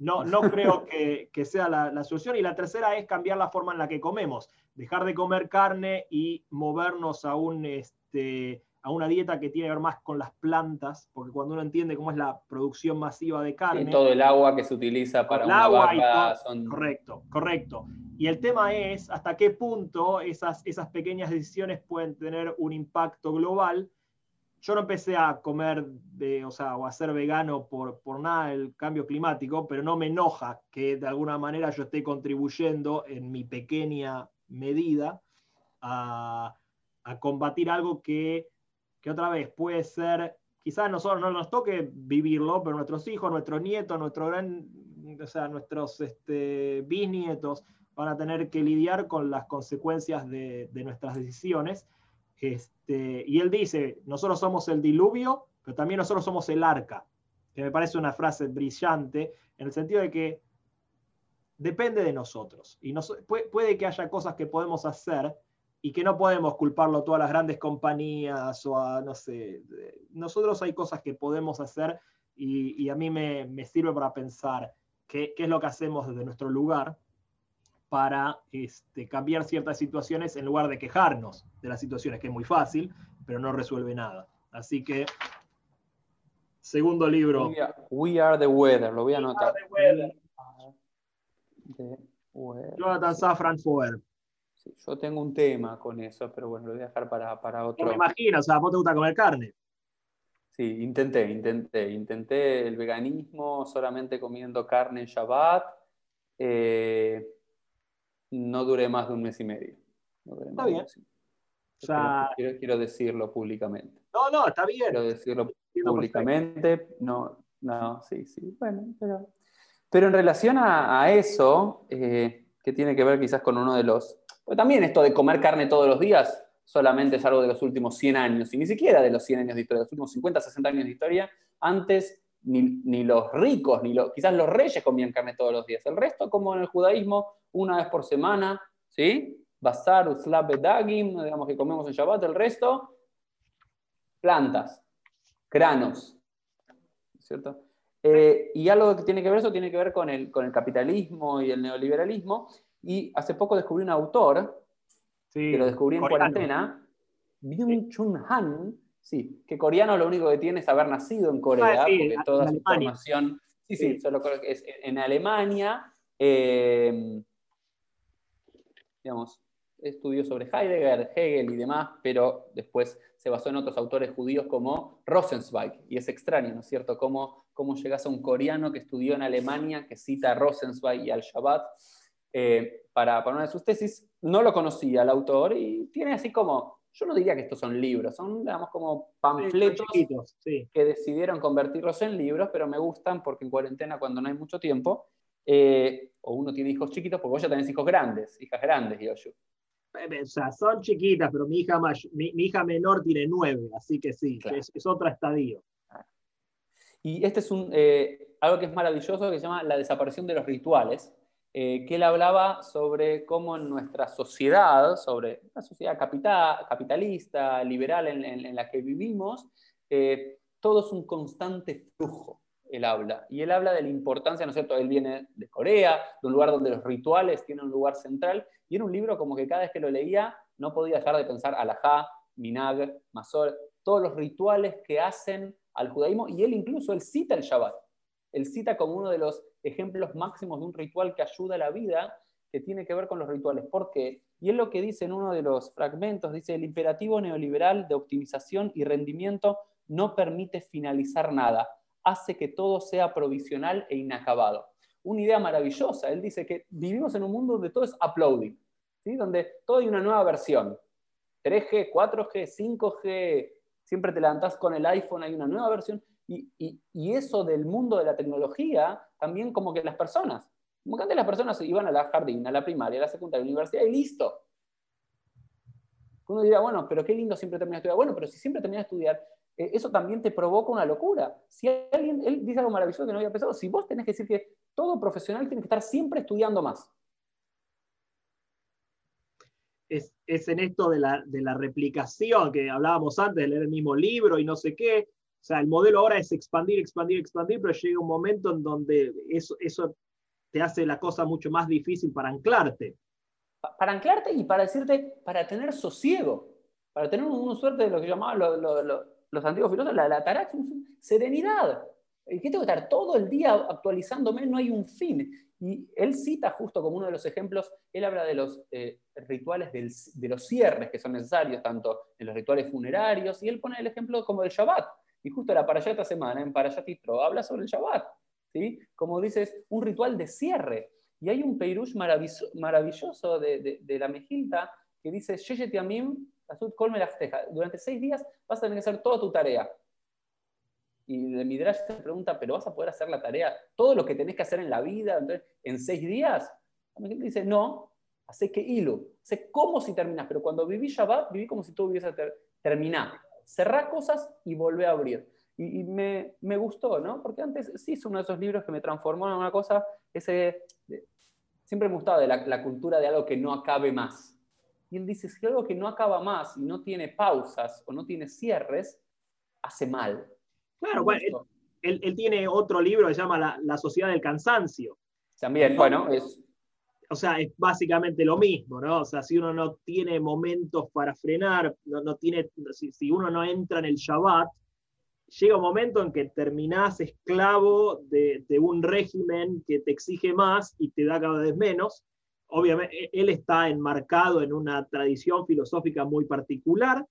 No, no, creo que, sea la, solución. Y la tercera es cambiar la forma en la que comemos. Dejar de comer carne y movernos a, un, este, a una dieta que tiene que ver más con las plantas, porque cuando uno entiende cómo es la producción masiva de carne. Y todo el agua que se utiliza para el agua Correcto, correcto. Y el tema es hasta qué punto esas, esas pequeñas decisiones pueden tener un impacto global yo no empecé a comer, o sea, o a ser vegano por, por nada del cambio climático, pero no me enoja que de alguna manera yo esté contribuyendo en mi pequeña medida a, combatir algo que, otra vez puede ser, quizás nosotros no nos toque vivirlo, pero nuestros hijos, nuestros nietos, nuestro gran, o sea, nuestros este, bisnietos van a tener que lidiar con las consecuencias de, de nuestras decisiones este, y él dice, nosotros somos el diluvio, pero también nosotros somos el arca, que me parece una frase brillante, en el sentido de que depende de nosotros. Y puede, que haya cosas que podemos hacer y que no podemos culparlo todas las grandes compañías o a, no sé, nosotros hay cosas que podemos hacer y, a mí me, sirve para pensar qué, qué es lo que hacemos desde nuestro lugar para este, cambiar ciertas situaciones en lugar de quejarnos de las situaciones, que es muy fácil, pero no resuelve nada. Así que, segundo libro. We Are, the Weather, lo voy a anotar. Jonathan Safran Foer. yo tengo un tema con eso, pero bueno, lo voy a dejar para, para otro. No me imagino, o sea, ¿vos te gusta comer carne? Sí, intenté, intenté. Intenté el veganismo solamente comiendo carne en Shabbat. Eh, no duré más de un mes y medio. está bien. quiero, decirlo públicamente. No, no, está bien. Quiero decirlo públicamente. No, no, sí, sí. Bueno, pero, pero en relación a, eso, eh, que tiene que ver quizás con uno de los... Pues también esto de comer carne todos los días solamente es algo de los últimos 100 años, y ni siquiera de los 100 años de historia, de los últimos 50, 60 años de historia. Antes ni, los ricos, ni quizás los reyes comían carne todos los días. El resto, como en el judaísmo, una vez por semana, ¿sí? Basar, Uslab, Dagim, digamos que comemos en Shabbat, el resto, plantas, granos, ¿cierto? Eh, y algo que tiene que ver eso tiene que ver con el, con el capitalismo y el neoliberalismo. Y hace poco descubrí un autor, que lo descubrí en cuarentena, Byung-Chun Han, Sí, que coreano lo único que tiene es haber nacido en Corea, ah, porque toda su formación. Sí, sí, solo que es en Alemania. Eh, digamos, estudió sobre Heidegger, Hegel y demás, pero después se basó en otros autores judíos como Rosenzweig. Y es extraño, ¿no es cierto?, cómo, cómo llegas a un coreano que estudió en Alemania, que cita a Rosenzweig y al Shabbat eh, para, para una de sus tesis. No lo conocía el autor y tiene así como yo no diría que estos son libros, son, digamos, como panfletos que decidieron convertirlos en libros, pero me gustan porque en cuarentena, cuando no hay mucho tiempo, eh, o uno tiene hijos chiquitos, porque vos ya tenés hijos grandes, hijas grandes, yo. Eh, o sea, son chiquitas, pero mi hija, mi, hija menor tiene nueve, así que sí, es, es, otro estadio. Y este es un, eh, algo que es maravilloso que se llama la desaparición de los rituales, eh, que él hablaba sobre cómo en nuestra sociedad, sobre la sociedad capitalista, liberal en, la que vivimos, eh, todo es un constante flujo, él habla. Y él habla de la importancia, ¿no es cierto? Él viene de Corea, de un lugar donde los rituales tienen un lugar central, y era un libro como que cada vez que lo leía no podía dejar de pensar alajá, minag, masor, todos los rituales que hacen al judaísmo, y él incluso, él cita el Shabbat. Él cita como uno de los ejemplos máximos de un ritual que ayuda a la vida, que tiene que ver con los rituales. ¿Por qué? Y es lo que dice en uno de los fragmentos, dice, el imperativo neoliberal de optimización y rendimiento no permite finalizar nada, hace que todo sea provisional e inacabado. Una idea maravillosa, él dice que vivimos en un mundo donde todo es uploading, ¿sí? donde todo hay una nueva versión. 3G, 4G, 5G, siempre te levantás con el iPhone, hay una nueva versión, y, eso del mundo de la tecnología, también como que las personas, como que antes las personas iban a la jardín, a la primaria, a la secundaria, a la universidad y listo. Uno dirá, bueno, pero qué lindo siempre terminar de estudiar. Bueno, pero si siempre terminas de estudiar, eh, eso también te provoca una locura. Si alguien, él dice algo maravilloso que no había pensado, si vos tenés que decir que todo profesional tiene que estar siempre estudiando más. es, en esto de la, de la, replicación que hablábamos antes, de leer el mismo libro y no sé qué. O sea, el modelo ahora es expandir, expandir, expandir, pero llega un momento en donde eso, eso te hace la cosa mucho más difícil para anclarte. Para anclarte y para decirte, para tener sosiego, para tener una suerte de lo que llamaban los antiguos filósofos, la, la serenidad. ¿Qué tengo que estar todo el día actualizándome? No hay un fin. Y él cita justo como uno de los ejemplos, él habla de los eh, rituales de los cierres que son necesarios, tanto en los rituales funerarios, y él pone el ejemplo como del Shabbat. Y justo la para esta semana, en Parashat habla sobre el Shabbat. ¿sí? Como dices, un ritual de cierre. Y hay un Peirush maravilloso de, la Mejilta que dice, durante seis días vas a tener que hacer toda tu tarea. Y de Midrash te pregunta, ¿pero vas a poder hacer la tarea, todo lo que tenés que hacer en la vida en seis días? La gente dice, no, hace que hilo, sé cómo si terminas, pero cuando viví Shabbat, viví como si todo hubiese terminado. Cerrá cosas y volvé a abrir. Y, me, me, gustó, ¿no? Porque antes sí es uno de esos libros que me transformó en una cosa, ese, siempre me gustaba de la cultura de algo que no acabe más. Y él dice, si algo que no acaba más y no tiene pausas o no tiene cierres, hace mal. Claro, bueno, él, tiene otro libro que se llama La, Sociedad del Cansancio. También, bueno, es... O sea, es básicamente lo mismo, ¿no? O sea, si uno no tiene momentos para frenar, no, tiene, si, uno no entra en el Shabbat, llega un momento en que terminás esclavo de, de, un régimen que te exige más y te da cada vez menos. Obviamente, e, él está enmarcado en una tradición filosófica muy particular,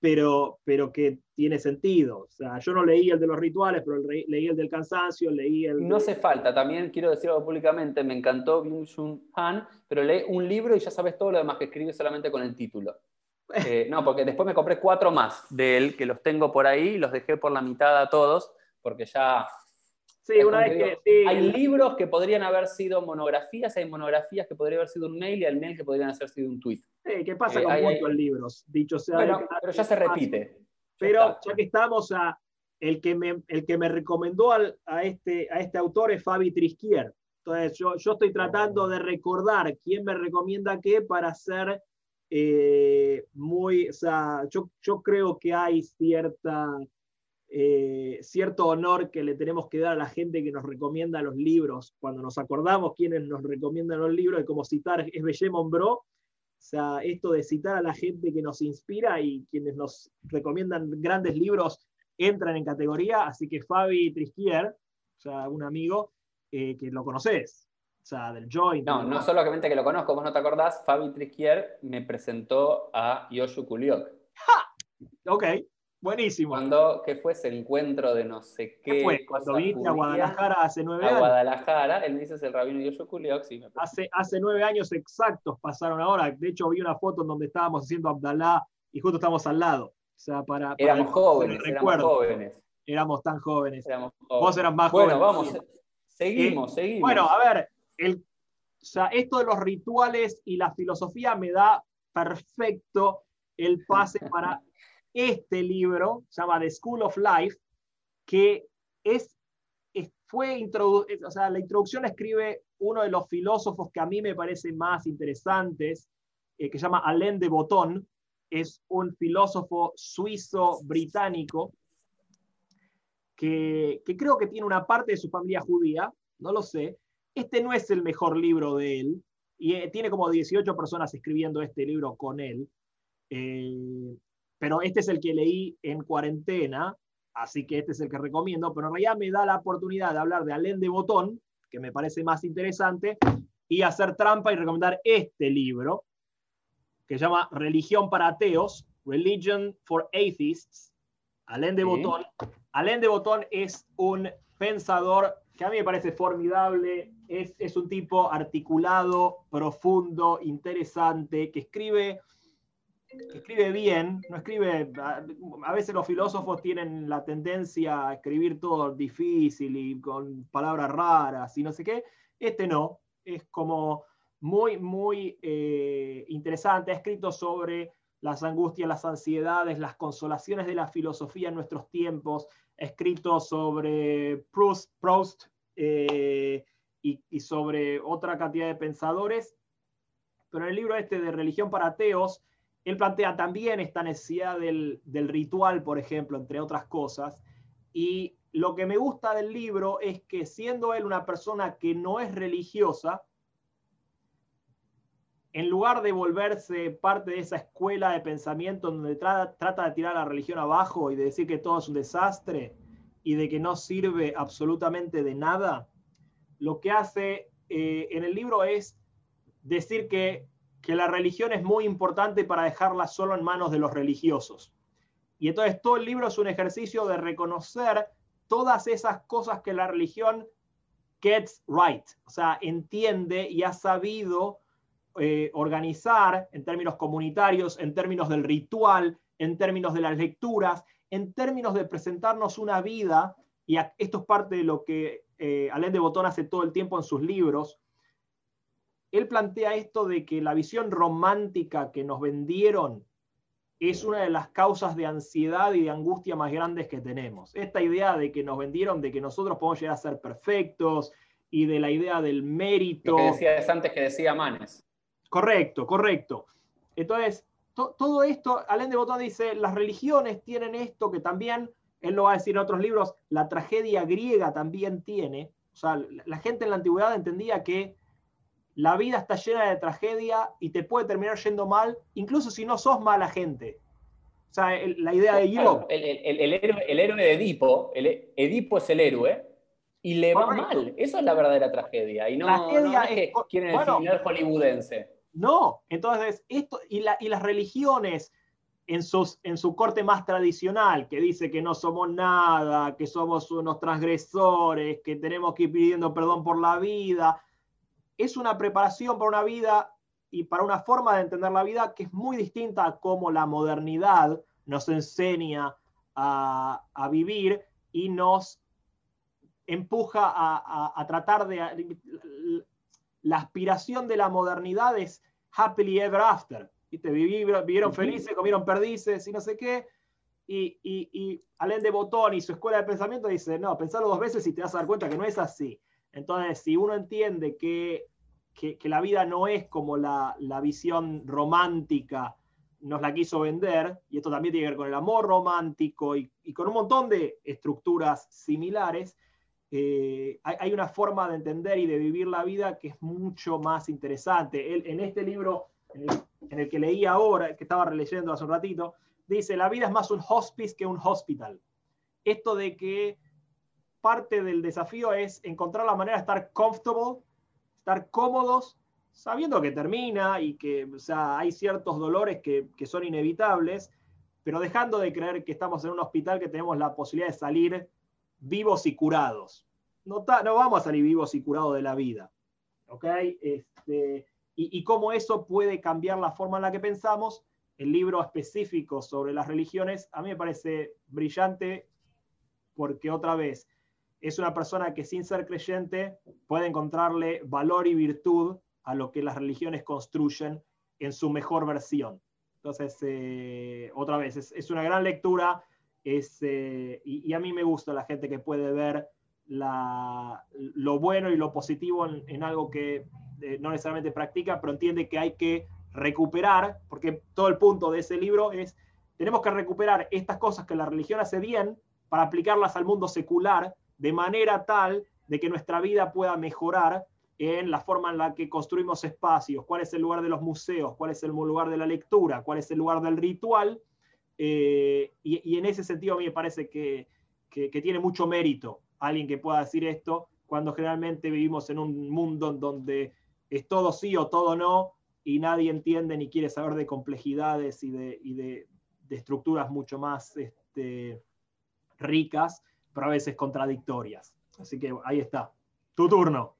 pero, pero que tiene sentido. O sea, yo no leí el de los rituales, pero leí el del cansancio, leí el... No hace falta, también quiero decirlo públicamente, me encantó Byung-Chun Han, pero leí un libro y ya sabes todo lo demás que escribe solamente con el título. [LAUGHS] Eh, no, porque después me compré cuatro más de él, que los tengo por ahí, los dejé por la mitad a todos, porque ya Sí, una vez que, Hay libros que podrían haber sido monografías, hay monografías que podrían haber sido un mail y hay mail que podrían haber sido un tweet. Sí, ¿qué pasa eh, con muchos libros? Dicho sea. Bueno, pero ya se repite. Pero ya, que estamos a. El que me, el que me recomendó a, este, a este autor es Fabi Trisquier. Entonces, yo, yo estoy tratando de recordar quién me recomienda qué para ser eh, muy. O sea, yo, yo creo que hay cierta eh, cierto honor que le tenemos que dar a la gente que nos recomienda los libros, cuando nos acordamos quiénes nos recomiendan los libros, es como citar, es Bellemon Bro, o sea, esto de citar a la gente que nos inspira y quienes nos recomiendan grandes libros entran en categoría, así que Fabi Trisquier, o sea, un amigo eh, que lo conoces, o sea, del Joint. No, no solamente que lo conozco, vos no te acordás, Fabi Trisquier me presentó a Yoshu Kuliok. ¡Ja! Ok, Buenísimo. Cuando, que fue ese encuentro de no sé qué. ¿Qué fue? Cuando viniste a Guadalajara hace nueve años. A Guadalajara, él dice es el rabino Yoshua Kuliok, sí, hace, hace nueve años exactos pasaron ahora. De hecho, vi una foto en donde estábamos haciendo Abdalá y justo estamos al lado. O sea, para, éramos jóvenes, éramos jóvenes. Éramos tan jóvenes. Éramos Vos eras más bueno, joven. Bueno, vamos, seguimos, eh, seguimos. Bueno, a ver, el, o sea, esto de los rituales y la filosofía me da perfecto el pase [LAUGHS] para este libro, se llama The School of Life, que es, fue o sea, la introducción escribe uno de los filósofos que a mí me parecen más interesantes, eh, que se llama Alain de Botton, es un filósofo suizo-británico que, que, creo que tiene una parte de su familia judía, no lo sé. Este no es el mejor libro de él, y eh, tiene como 18 personas escribiendo este libro con él. Eh, pero este es el que leí en cuarentena, así que este es el que recomiendo, pero en realidad me da la oportunidad de hablar de Alain de Botón, que me parece más interesante, y hacer trampa y recomendar este libro, que se llama Religión para ateos, Religion for Atheists, Alain de Botón. Alain de Botón es un pensador que a mí me parece formidable, es, es un tipo articulado, profundo, interesante, que escribe escribe bien, no escribe, a, veces los filósofos tienen la tendencia a escribir todo difícil y con palabras raras y no sé qué, este no, es como muy, muy eh, interesante, ha escrito sobre las angustias, las ansiedades, las consolaciones de la filosofía en nuestros tiempos, ha escrito sobre Proust, Proust eh, y, y sobre otra cantidad de pensadores. Pero en el libro este de Religión para Ateos, él plantea también esta necesidad del, ritual, por ejemplo, entre otras cosas. Y lo que me gusta del libro es que siendo él una persona que no es religiosa, en lugar de volverse parte de esa escuela de pensamiento donde trata de tirar la religión abajo y de decir que todo es un desastre y de que no sirve absolutamente de nada, lo que hace eh, en el libro es decir que, que la religión es muy importante para dejarla solo en manos de los religiosos. Y entonces todo el libro es un ejercicio de reconocer todas esas cosas que la religión gets right, o sea, entiende y ha sabido eh, organizar en términos comunitarios, en términos del ritual, en términos de las lecturas, en términos de presentarnos una vida, y esto es parte de lo que eh, Alain de Botón hace todo el tiempo en sus libros, él plantea esto de que la visión romántica que nos vendieron es una de las causas de ansiedad y de angustia más grandes que tenemos. Esta idea de que nos vendieron de que nosotros podemos llegar a ser perfectos y de la idea del mérito. Lo que decías antes que decía Manes. Correcto, correcto. Entonces, todo esto, Alain de Botón dice, las religiones tienen esto que también, él lo va a decir en otros libros, la tragedia griega también tiene. O sea, la gente en la antigüedad entendía que la vida está llena de tragedia y te puede terminar yendo mal, incluso si no sos mala gente. O sea, la idea de. El, héroe, de Edipo, el, Edipo es el héroe, y le va mal. Eso es la verdadera tragedia. Y no, tragedia es, que quieren el hollywoodense. No, entonces, esto, y, las religiones en, sus, en su corte más tradicional, que dice que no somos nada, que somos unos transgresores, que tenemos que ir pidiendo perdón por la vida, es una preparación para una vida y para una forma de entender la vida que es muy distinta a cómo la modernidad nos enseña a, vivir y nos empuja a, tratar de la aspiración de la modernidad es happily ever after. ¿viste? Vivieron, felices, comieron perdices y no sé qué. Y, y, y Alain de Botón y su escuela de pensamiento dice, no, pensarlo dos veces y te vas a dar cuenta que no es así. Entonces, si uno entiende que, que, la vida no es como la, la, visión romántica nos la quiso vender, y esto también tiene que ver con el amor romántico y, y con un montón de estructuras similares, eh, hay, una forma de entender y de vivir la vida que es mucho más interesante. Él, en este libro, en el, que leí ahora, que estaba releyendo hace un ratito, dice, la vida es más un hospice que un hospital. Esto de que parte del desafío es encontrar la manera de estar comfortable, estar cómodos, sabiendo que termina y que hay ciertos dolores que, que son inevitables, pero dejando de creer que estamos en un hospital que tenemos la posibilidad de salir vivos y curados. No, no vamos a salir vivos y curados de la vida. ¿Ok? Este, y, y, cómo eso puede cambiar la forma en la que pensamos. El libro específico sobre las religiones a mí me parece brillante porque otra vez es una persona que sin ser creyente puede encontrarle valor y virtud a lo que las religiones construyen en su mejor versión. Entonces, eh, otra vez, es, es, una gran lectura, eh, y, a mí me gusta la gente que puede ver lo bueno y lo positivo en, algo que eh, no necesariamente practica, pero entiende que hay que recuperar, porque todo el punto de ese libro es, tenemos que recuperar estas cosas que la religión hace bien para aplicarlas al mundo secular de manera tal de que nuestra vida pueda mejorar en la forma en la que construimos espacios, cuál es el lugar de los museos, cuál es el lugar de la lectura, cuál es el lugar del ritual, eh, y, en ese sentido a mí me parece que, tiene mucho mérito alguien que pueda decir esto, cuando generalmente vivimos en un mundo en donde es todo sí o todo no, y nadie entiende ni quiere saber de complejidades y de, estructuras mucho más este, ricas, pero a veces contradictorias. Así que ahí está. Tu turno.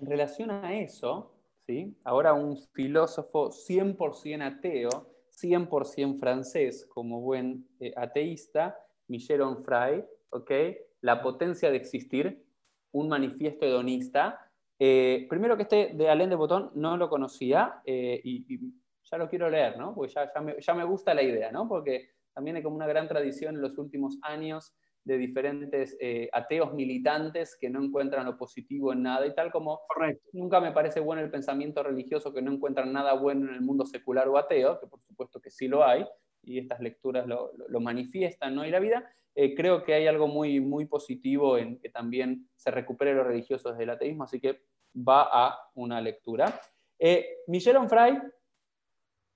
En relación a eso, ¿sí? ahora un filósofo 100% ateo 100% francés como buen eh, ateísta, Michel Onfray, ¿okay? La potencia de existir, un manifiesto hedonista. Eh, primero que este de Alain de Botón no lo conocía eh, y, ya lo quiero leer, ¿no? Porque ya, ya, me, gusta la idea, ¿no? Porque también hay como una gran tradición en los últimos años de diferentes eh, ateos militantes que no encuentran lo positivo en nada y tal como Correcto. nunca me parece bueno el pensamiento religioso que no encuentran nada bueno en el mundo secular o ateo, que por supuesto que sí lo hay, y estas lecturas lo, manifiestan, ¿no? Y la vida, eh, creo que hay algo muy, muy positivo en que también se recupere lo religioso desde el ateísmo, así que va a una lectura. Eh, Michel Onfray,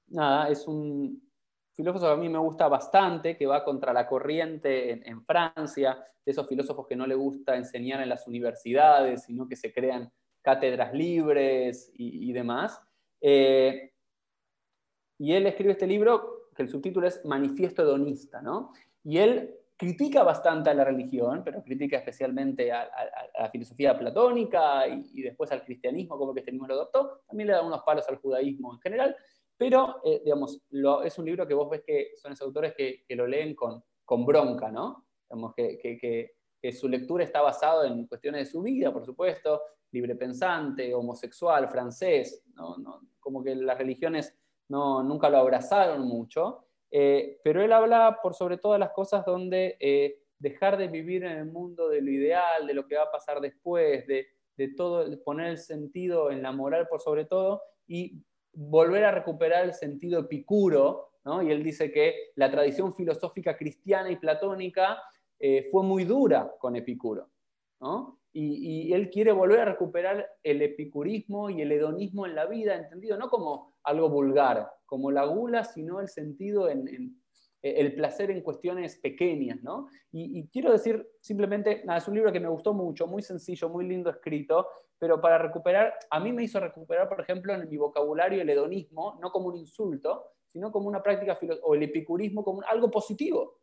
nada, es un filósofo que a mí me gusta bastante, que va contra la corriente en, Francia, de esos filósofos que no le gusta enseñar en las universidades, sino que se crean cátedras libres y, demás. Eh, y él escribe este libro, que el subtítulo es Manifiesto Hedonista, ¿no? Y él critica bastante a la religión, pero critica especialmente a, la filosofía platónica y, después al cristianismo, como que cristianismo lo adoptó. También le da unos palos al judaísmo en general, pero, eh, digamos, es un libro que vos ves que son esos autores que, lo leen con, con, bronca, ¿no? Digamos, que, su lectura está basada en cuestiones de su vida, por supuesto, libre pensante, homosexual, francés, ¿no? como que las religiones no, nunca lo abrazaron mucho, eh, pero él habla por sobre todas las cosas donde eh, dejar de vivir en el mundo de lo ideal, de lo que va a pasar después, de, de todo, de poner el sentido en la moral por sobre todo y volver a recuperar el sentido epicuro, ¿no? y él dice que la tradición filosófica cristiana y platónica eh, fue muy dura con Epicuro. ¿no? y, él quiere volver a recuperar el epicurismo y el hedonismo en la vida, entendido no como algo vulgar, como la gula, sino el sentido en, el placer en cuestiones pequeñas, ¿no? Y, quiero decir simplemente, es un libro que me gustó mucho, muy sencillo, muy lindo escrito, pero para recuperar, a mí me hizo recuperar, por ejemplo, en mi vocabulario el hedonismo, no como un insulto, sino como una práctica, o el epicurismo como algo positivo,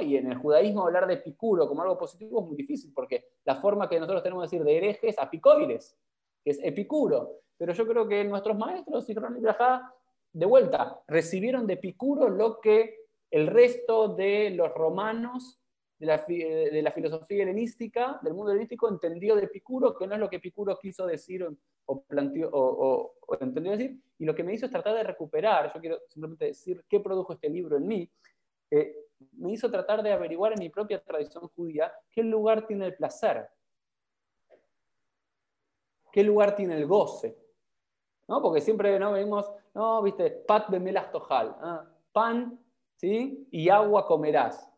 y en el judaísmo hablar de Epicuro como algo positivo es muy difícil, porque la forma que nosotros tenemos de decir de herejes es apicoides, que es Epicuro. Pero yo creo que nuestros maestros, y de vuelta, recibieron de Epicuro lo que el resto de los romanos de la, filosofía helenística, del mundo helenístico, entendió de Epicuro, que no es lo que Epicuro quiso decir o, planteó, o, entendió decir, y lo que me hizo es tratar de recuperar, yo quiero simplemente decir qué produjo este libro en mí, eh, me hizo tratar de averiguar en mi propia tradición judía qué lugar tiene el placer, qué lugar tiene el goce. ¿No? Porque siempre ¿no? venimos, no, viste, pat bemelas tojal, ¿ah? pan ¿sí? y agua comerás.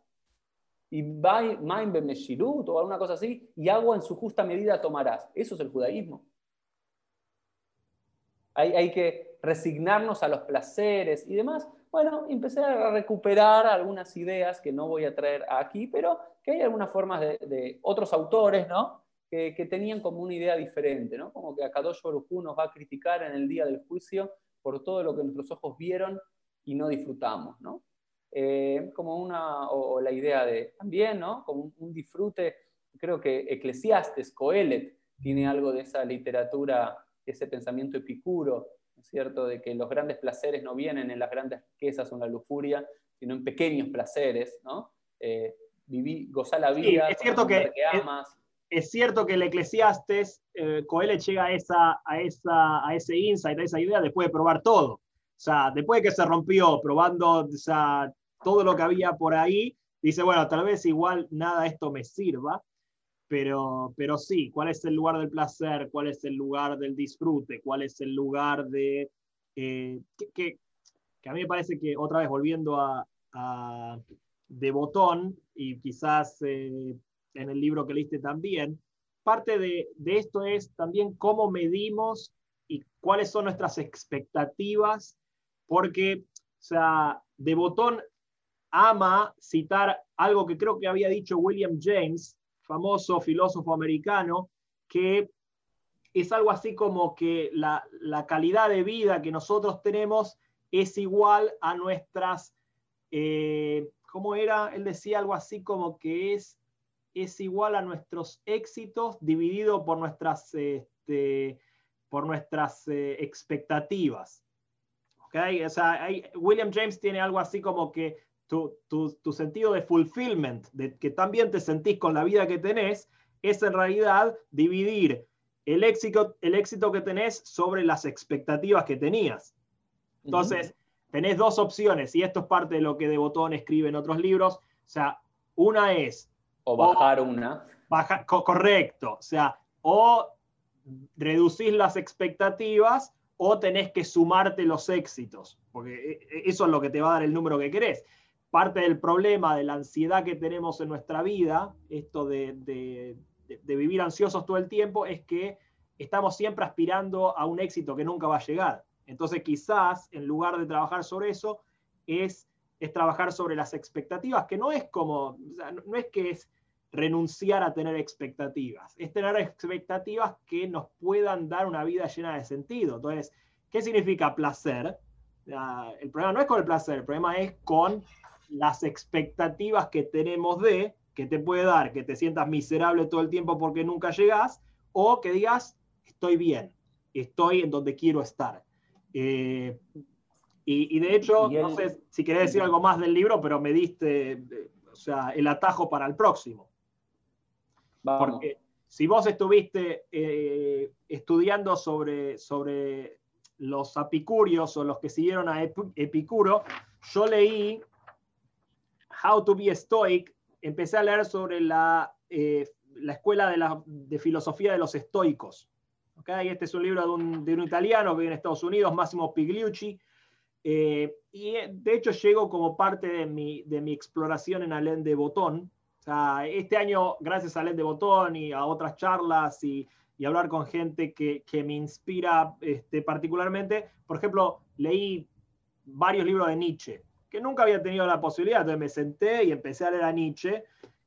Y main bemeshirut o alguna cosa así, y agua en su justa medida tomarás. Eso es el judaísmo. Hay, hay que resignarnos a los placeres y demás, bueno, empecé a recuperar algunas ideas que no voy a traer aquí, pero que hay algunas formas de, otros autores, ¿no? Que, tenían como una idea diferente, ¿no? Como que Akadosh Baruj nos va a criticar en el día del juicio por todo lo que nuestros ojos vieron y no disfrutamos, ¿no? Eh, como una, o, la idea de, también, ¿no? Como un, un disfrute, creo que Eclesiastes, Coelet, tiene algo de esa literatura, ese pensamiento epicuro, ¿cierto? De que los grandes placeres no vienen en las grandes riquezas o en la lujuria, sino en pequeños placeres, ¿no? Eh, gozar la vida, es cierto que, amas. Es, cierto que el Eclesiastes, eh, Coelho llega a, esa, a, esa, a ese insight, a esa idea después de probar todo. O sea, después de que se rompió probando todo lo que había por ahí, dice, bueno, tal vez igual nada esto me sirva, pero, pero sí, ¿cuál es el lugar del placer? ¿Cuál es el lugar del disfrute? ¿Cuál es el lugar de... Eh, que, a mí me parece que, otra vez, volviendo a, de botón, y quizás eh, en el libro que leíste también, parte de, de esto es también cómo medimos y cuáles son nuestras expectativas, porque, o sea, de botón ama citar algo que creo que había dicho William James, famoso filósofo americano, que es algo así como que la, calidad de vida que nosotros tenemos es igual a nuestras, eh, ¿cómo era? Él decía algo así como que es, es igual a nuestros éxitos dividido por nuestras, este, por nuestras eh, expectativas. ¿Okay? O sea, William James tiene algo así como que tu, sentido de fulfillment, de que también te sentís con la vida que tenés, es en realidad dividir el éxito, el éxito que tenés sobre las expectativas que tenías. Entonces, tenés dos opciones, y esto es parte de lo que De Botón escribe en otros libros. O sea, una es O bajar una. Baja, correcto. O sea, o reducís las expectativas o tenés que sumarte los éxitos, porque e, e, eso es lo que te va a dar el número que querés. Parte del problema de la ansiedad que tenemos en nuestra vida, esto de, vivir ansiosos todo el tiempo, es que estamos siempre aspirando a un éxito que nunca va a llegar. Entonces quizás en lugar de trabajar sobre eso, es, es trabajar sobre las expectativas, que no es como, no es que es renunciar a tener expectativas, es tener expectativas que nos puedan dar una vida llena de sentido. Entonces, ¿qué significa placer? El problema no es con el placer, el problema es con las expectativas que tenemos de, que te puede dar, que te sientas miserable todo el tiempo porque nunca llegas, o que digas, estoy bien, estoy en donde quiero estar. Eh, y, de hecho, no sé si querés decir algo más del libro, pero me diste eh, o sea, el atajo para el próximo. Porque si vos estuviste eh, estudiando sobre, sobre los apicurios o los que siguieron a Epicuro, yo leí How to be Stoic, empecé a leer sobre la, la escuela de, la, de filosofía de los estoicos. Este es un libro de un, de un, italiano que vive en Estados Unidos, Massimo Pigliucci. Eh, y eh, de hecho llegó como parte de mi, de mi exploración en Alain de Botón. O sea, este año, gracias a Alain de Botón y a otras charlas y, y hablar con gente que, que me inspira este, particularmente, por ejemplo, leí varios libros de Nietzsche, que nunca había tenido la posibilidad, entonces me senté y empecé a leer a Nietzsche.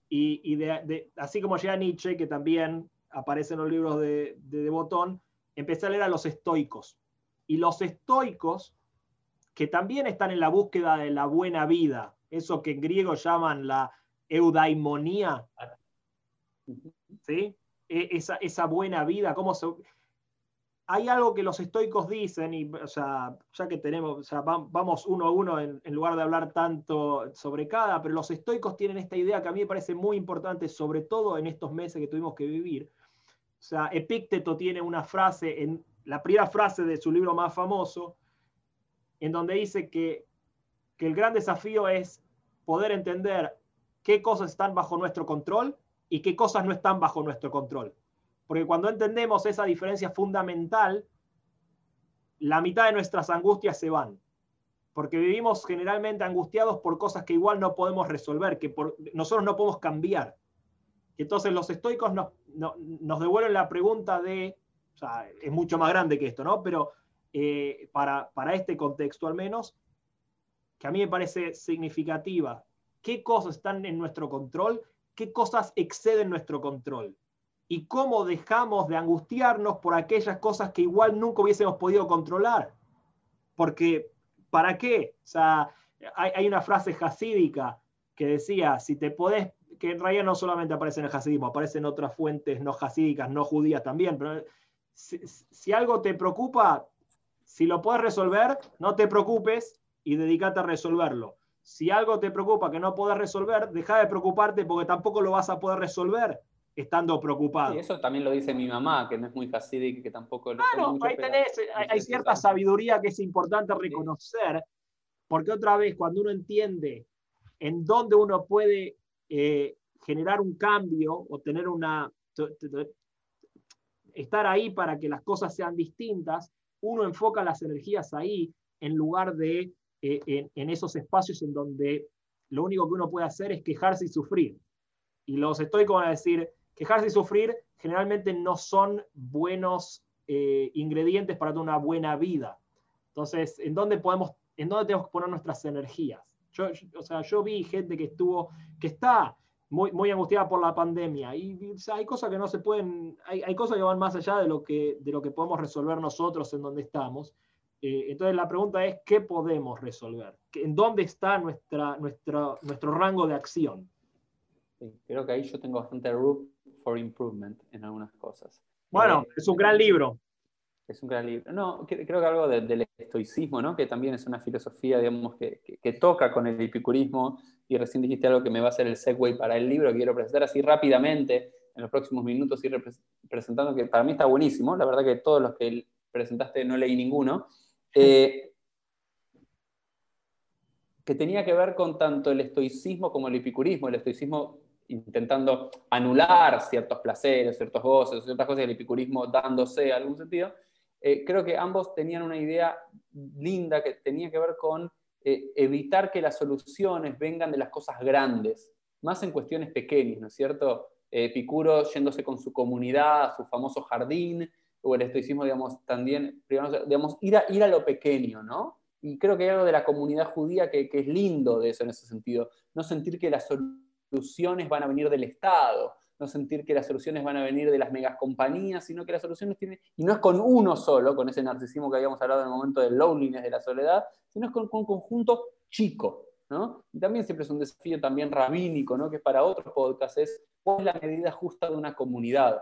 Y, y de, así como llega Nietzsche, que también aparecen los libros de, de, Botón, empecé a leer a los estoicos. Y los estoicos, que también están en la búsqueda de la buena vida, eso que en griego llaman la eudaimonía, ¿sí? E, esa, esa buena vida, cómo se, hay algo que los estoicos dicen, y o sea, ya que tenemos, vamos uno a uno en, lugar de hablar tanto sobre cada, pero los estoicos tienen esta idea que a mí me parece muy importante, sobre todo en estos meses que tuvimos que vivir. O sea, Epícteto tiene una frase, en la primera frase de su libro más famoso, en donde dice que, que el gran desafío es poder entender qué cosas están bajo nuestro control y qué cosas no están bajo nuestro control. Porque cuando entendemos esa diferencia fundamental, la mitad de nuestras angustias se van. Porque vivimos generalmente angustiados por cosas que igual no podemos resolver, que nosotros no podemos cambiar. Entonces los estoicos nos, nos devuelven la pregunta de, o sea, es mucho más grande que esto, ¿no? Pero eh, para, para este contexto al menos, que a mí me parece significativa, ¿qué cosas están en nuestro control? ¿Qué cosas exceden nuestro control? Y cómo dejamos de angustiarnos por aquellas cosas que igual nunca hubiésemos podido controlar. Porque, ¿para qué? O sea, hay, una frase hasídica que decía, si te podés, que en realidad no solamente aparece en el hasidismo, aparece en otras fuentes no hasídicas, no judías también, pero si, algo te preocupa, si lo puedes resolver, no te preocupes y dedícate a resolverlo. Si algo te preocupa que no puedes resolver, deja de preocuparte porque tampoco lo vas a poder resolver estando preocupado. Y eso también lo dice mi mamá, que no es muy y que tampoco... Claro, mucho, ahí tenés, hay, cierta sabiduría que es importante reconocer, porque otra vez, cuando uno entiende en dónde uno puede eh, generar un cambio o tener una... estar ahí para que las cosas sean distintas, uno enfoca las energías ahí en lugar de eh, en, en esos espacios en donde lo único que uno puede hacer es quejarse y sufrir. Y los estoicos van a decir, quejarse y sufrir generalmente no son buenos eh, ingredientes para una buena vida. Entonces, ¿en dónde, podemos, ¿en dónde tenemos que poner nuestras energías? Yo, o sea, yo vi gente que estuvo, que está muy, muy angustiada por la pandemia y, hay cosas que no se pueden, hay, cosas que van más allá de lo que, de lo que podemos resolver nosotros en donde estamos. Eh, entonces la pregunta es, ¿qué podemos resolver? ¿En dónde está nuestra, nuestra, nuestro rango de acción? creo que ahí yo tengo bastante room for improvement en algunas cosas. Bueno, eh, es un gran libro. Es un gran libro. No, creo que algo del estoicismo, ¿no? que también es una filosofía, digamos, que, que, toca con el epicurismo, y recién dijiste algo que me va a hacer el segue para el libro que quiero presentar así rápidamente, en los próximos minutos, ir presentando, que para mí está buenísimo, la verdad que todos los que presentaste no leí ninguno, eh, que tenía que ver con tanto el estoicismo como el epicurismo. El estoicismo intentando anular ciertos placeres, ciertos goces, ciertas cosas del epicurismo dándose algún sentido, eh, creo que ambos tenían una idea linda que tenía que ver con eh, evitar que las soluciones vengan de las cosas grandes, más en cuestiones pequeñas, ¿no es cierto? Epicuro yéndose con su comunidad, su famoso jardín, o el estoicismo, digamos, también, digamos, ir a, lo pequeño, ¿no? Y creo que hay algo de la comunidad judía que, que es lindo de eso en ese sentido, no sentir que las soluciones van a venir del Estado, no sentir que las soluciones van a venir de las megacompañías, sino que las soluciones tienen, y no es con uno solo, con ese narcisismo que habíamos hablado en el momento del loneliness, de la soledad, sino es con, un conjunto chico, ¿no? Y también siempre es un desafío también rabínico, ¿no? Que para otros podcasts es cuál es la medida justa de una comunidad.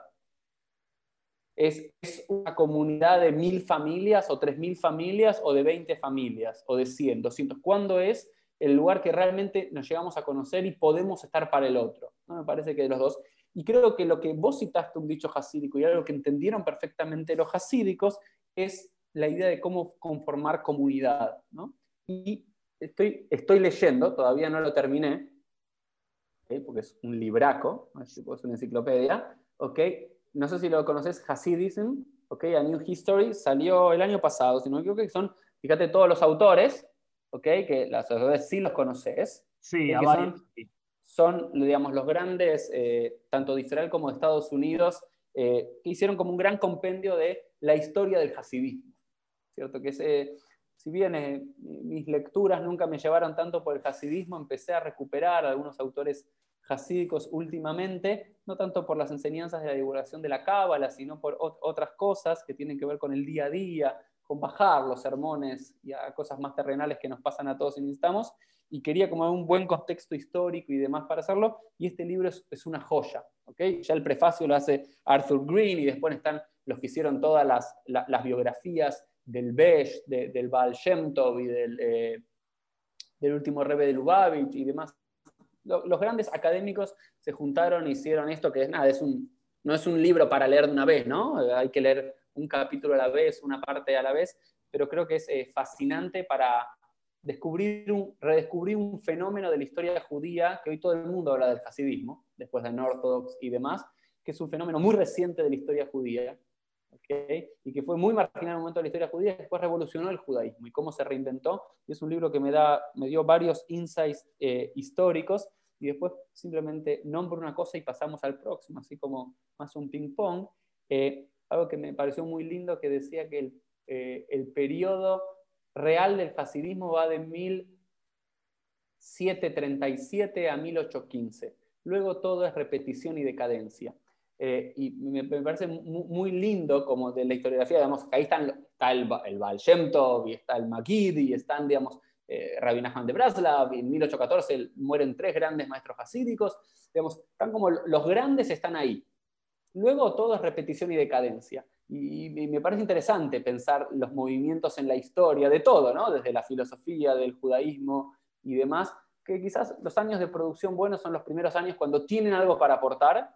¿Es, ¿Es, una comunidad de mil familias o tres mil familias o de 20 familias o de 100, 200? ¿Cuándo es el lugar que realmente nos llegamos a conocer y podemos estar para el otro? ¿no? Me parece que de los dos. Y creo que lo que vos citaste un dicho jasídico y algo que entendieron perfectamente los jasídicos es la idea de cómo conformar comunidad. ¿no? Y estoy, estoy leyendo, todavía no lo terminé, porque es un libraco, es una enciclopedia, ¿ok? No sé si lo conoces, Hasidism, ¿ok? A New History, salió el año pasado, si no me equivoco, que son, fíjate, todos los autores, ¿ok? Que las autores sí los conoces. Sí, a son, son, digamos, los grandes, eh, tanto de Israel como de Estados Unidos, eh, que hicieron como un gran compendio de la historia del hasidismo, ¿cierto? Que si bien eh, mis lecturas nunca me llevaron tanto por el hasidismo, empecé a recuperar algunos autores hasídicos últimamente, no tanto por las enseñanzas de la divulgación de la cábala, sino por otras cosas que tienen que ver con el día a día, con bajar los sermones y a cosas más terrenales que nos pasan a todos y necesitamos, y quería como un buen contexto histórico y demás para hacerlo, y este libro es, una joya, ¿okay? Ya el prefacio lo hace Arthur Green, y después están los que hicieron todas las, las biografías del Besh, del Baal Shem y del, eh, del último Rebe de Lubavitch y demás los grandes académicos se juntaron e hicieron esto que es nada, es un, no es un libro para leer de una vez, ¿no? Hay que leer un capítulo a la vez, una parte a la vez, pero creo que es eh, fascinante para descubrir un, redescubrir un fenómeno de la historia judía, que hoy todo el mundo habla del hasidismo, después de Orthodox y demás, que es un fenómeno muy reciente de la historia judía, y que fue muy marginal en un momento de la historia judía, y después revolucionó el judaísmo y cómo se reinventó. Y es un libro que me, da, me dio varios insights eh, históricos y después simplemente nombro una cosa y pasamos al próximo, así como más un ping-pong. Eh, algo que me pareció muy lindo que decía que el, eh, el periodo real del hasidismo va de 1737 a 1815. Luego todo es repetición y decadencia. Eh, y me, parece muy, lindo como de la historiografía, digamos, que ahí están, está el, el Baal Shem Tov, y está el Magid, y están, digamos, eh, de Braslav, y en 1814 mueren tres grandes maestros hasídicos, digamos, están como los grandes están ahí. Luego todo es repetición y decadencia. Y, me parece interesante pensar los movimientos en la historia de todo, ¿no? Desde la filosofía, del judaísmo y demás, que quizás los años de producción buenos son los primeros años cuando tienen algo para aportar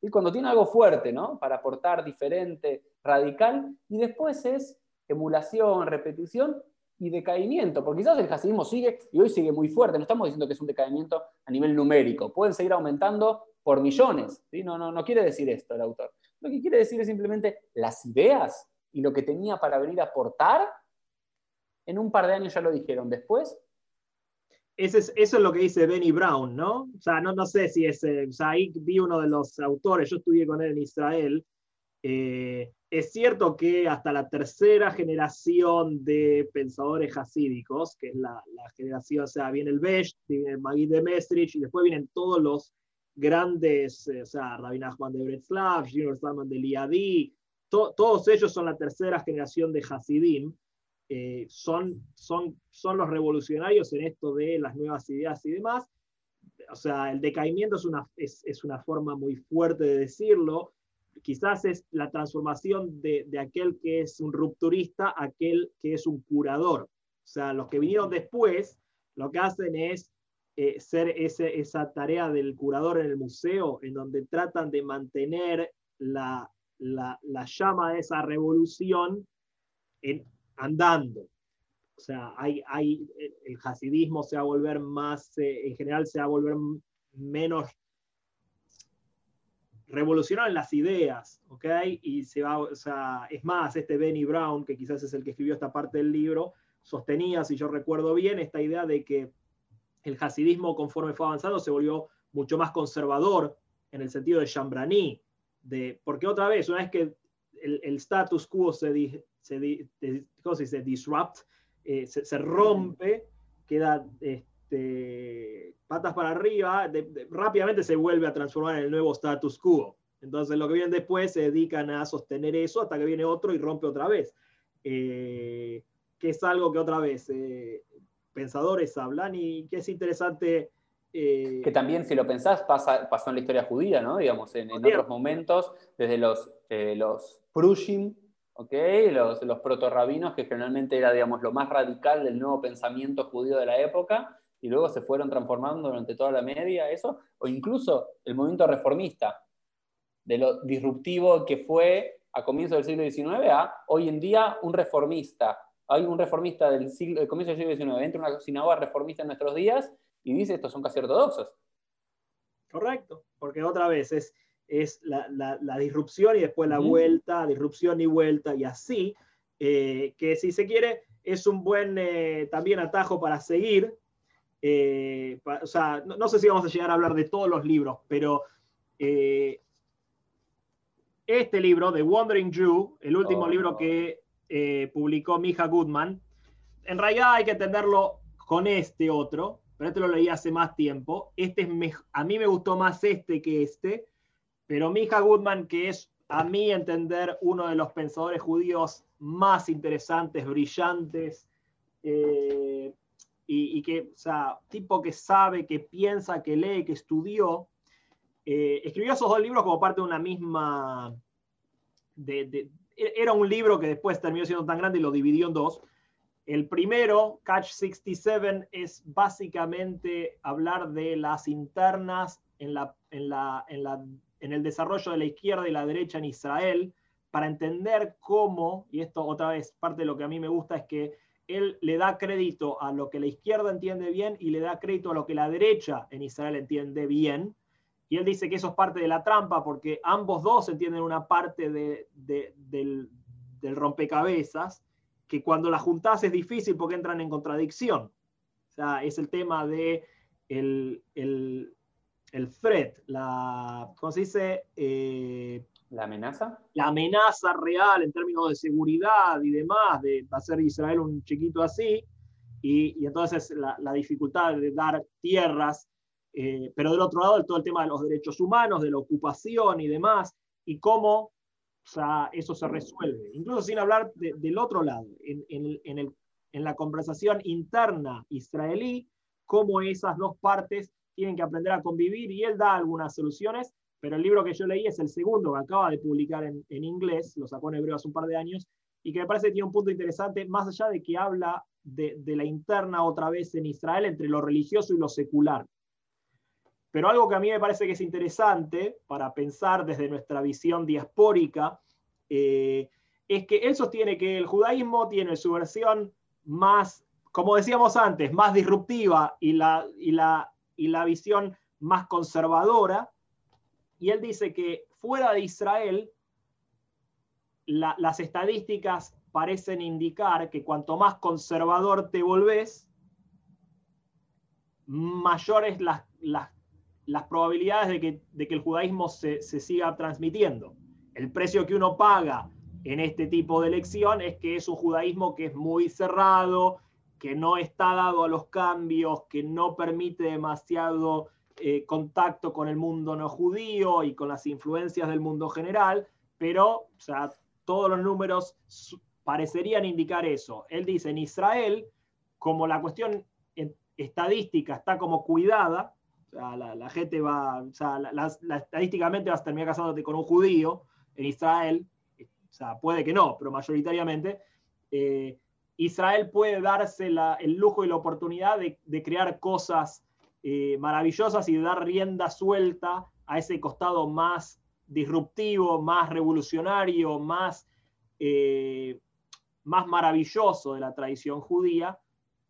y cuando tiene algo fuerte, ¿no? Para aportar diferente, radical, y después es emulación, repetición y decaimiento, porque quizás el hasidismo sigue, y hoy sigue muy fuerte, no estamos diciendo que es un decaimiento a nivel numérico, pueden seguir aumentando por millones, no, no, no quiere decir esto el autor. Lo que quiere decir es simplemente las ideas y lo que tenía para venir a aportar, en un par de años ya lo dijeron, después eso es lo que dice Benny Brown, ¿no? O sea, no, no sé si es, eh, o sea, ahí vi uno de los autores, yo estudié con él en Israel. Eh, es cierto que hasta la tercera generación de pensadores hasídicos, que es la, la generación, o sea, viene el Besh, viene el Magid de Mestrich, y después vienen todos los grandes, eh, o sea, Rabbi Nachman de Bretzlav, Junior Salman de Liadi, todos ellos son la tercera generación de Hasidim. Eh, son, son, son los revolucionarios en esto de las nuevas ideas y demás. O sea, el decaimiento es una, es, es una forma muy fuerte de decirlo. Quizás es la transformación de, de, aquel que es un rupturista a aquel que es un curador. O sea, los que vinieron después lo que hacen es eh, ser ese, esa tarea del curador en el museo, en donde tratan de mantener la, la, la llama de esa revolución andando. O sea, hay, el hasidismo se va a volver más, eh, en general se va a volver menos revolucionaron las ideas, ¿ok? Y se va, o sea, es más, este Benny Brown, que quizás es el que escribió esta parte del libro, sostenía, si yo recuerdo bien, esta idea de que el hasidismo, conforme fue avanzando, se volvió mucho más conservador en el sentido de Chambraní, de, porque otra vez, una vez que el, status quo se, se, disrupt, eh, se, rompe, queda este, patas para arriba, rápidamente se vuelve a transformar en el nuevo status quo. Entonces, lo que viene después se dedican a sostener eso hasta que viene otro y rompe otra vez. Eh, que es algo que otra vez eh, pensadores hablan y que es interesante. Eh, que también, si lo pensás, pasa, pasó en la historia judía, ¿no? Digamos, en, otros momentos, desde los, eh, los Prushim, ¿okay? los, los proto-rabinos, que generalmente era, digamos, lo más radical del nuevo pensamiento judío de la época, y luego se fueron transformando durante toda la media, eso, o incluso el movimiento reformista, de lo disruptivo que fue a comienzos del siglo XIX a hoy en día un reformista hay un reformista del, siglo, comienzo del siglo XIX, entra una sinagoga reformista en nuestros días y dice estos son casi ortodoxos. Correcto, porque otra vez es, es la, la, disrupción y después la vuelta, disrupción y vuelta y así, eh, que si se quiere es un buen eh, también atajo para seguir. Eh, o sea, no, sé si vamos a llegar a hablar de todos los libros, pero este libro, The Wandering Jew, el último oh, libro que eh, publicó Mija Goodman. En realidad hay que entenderlo con este otro, pero este lo leí hace más tiempo. Este es a mí me gustó más este que este, pero Mija Goodman, que es a mí entender uno de los pensadores judíos más interesantes, brillantes, eh, y, que, o sea, tipo que sabe, que piensa, que lee, que estudió, eh, escribió esos dos libros como parte de una misma, de, era un libro que después terminó siendo tan grande y lo dividió en dos. El primero, Catch 67, es básicamente hablar de las internas en, la, en, la, en, la, en el desarrollo de la izquierda y la derecha en Israel, para entender cómo, y esto otra vez, parte de lo que a mí me gusta es que él le da crédito a lo que la izquierda entiende bien y le da crédito a lo que la derecha en Israel entiende bien, y él dice que eso es parte de la trampa porque ambos dos entienden una parte del, rompecabezas que cuando la juntás es difícil porque entran en contradicción. O sea, es el tema de el, el, threat, la, ¿cómo se dice? Eh, ¿La amenaza? La amenaza real en términos de seguridad y demás, de hacer Israel un chiquito así, y, entonces la, la, dificultad de dar tierras eh, pero del otro lado, todo el tema de los derechos humanos, de la ocupación y demás, y cómo eso se resuelve. Incluso sin hablar del otro lado, en, la conversación interna israelí, cómo esas dos partes tienen que aprender a convivir, y él da algunas soluciones, pero el libro que yo leí es el segundo que acaba de publicar en, inglés, lo sacó en hebreo hace un par de años, y que me parece que tiene un punto interesante, más allá de que habla de, de la interna otra vez en Israel entre lo religioso y lo secular. Pero algo que a mí me parece que es interesante para pensar desde nuestra visión diaspórica eh, es que él sostiene que el judaísmo tiene su versión más, como decíamos antes, más disruptiva y la, y la, y la visión más conservadora. Y él dice que fuera de Israel, las estadísticas parecen indicar que cuanto más conservador te volvés, mayores las, las las probabilidades de que, de que el judaísmo se, siga transmitiendo. El precio que uno paga en este tipo de elección es que es un judaísmo que es muy cerrado, que no está dado a los cambios, que no permite demasiado eh, contacto con el mundo no judío y con las influencias del mundo general, pero sea, todos los números parecerían indicar eso. Él dice, en Israel, como la cuestión estadística está como cuidada, la, gente va, o sea, estadísticamente vas a terminar casándote con un judío en Israel, o sea, puede que no, pero mayoritariamente, eh, Israel puede darse el lujo y la oportunidad de, crear cosas eh, maravillosas y de dar rienda suelta a ese costado más disruptivo, más revolucionario, más, eh, más maravilloso de la tradición judía,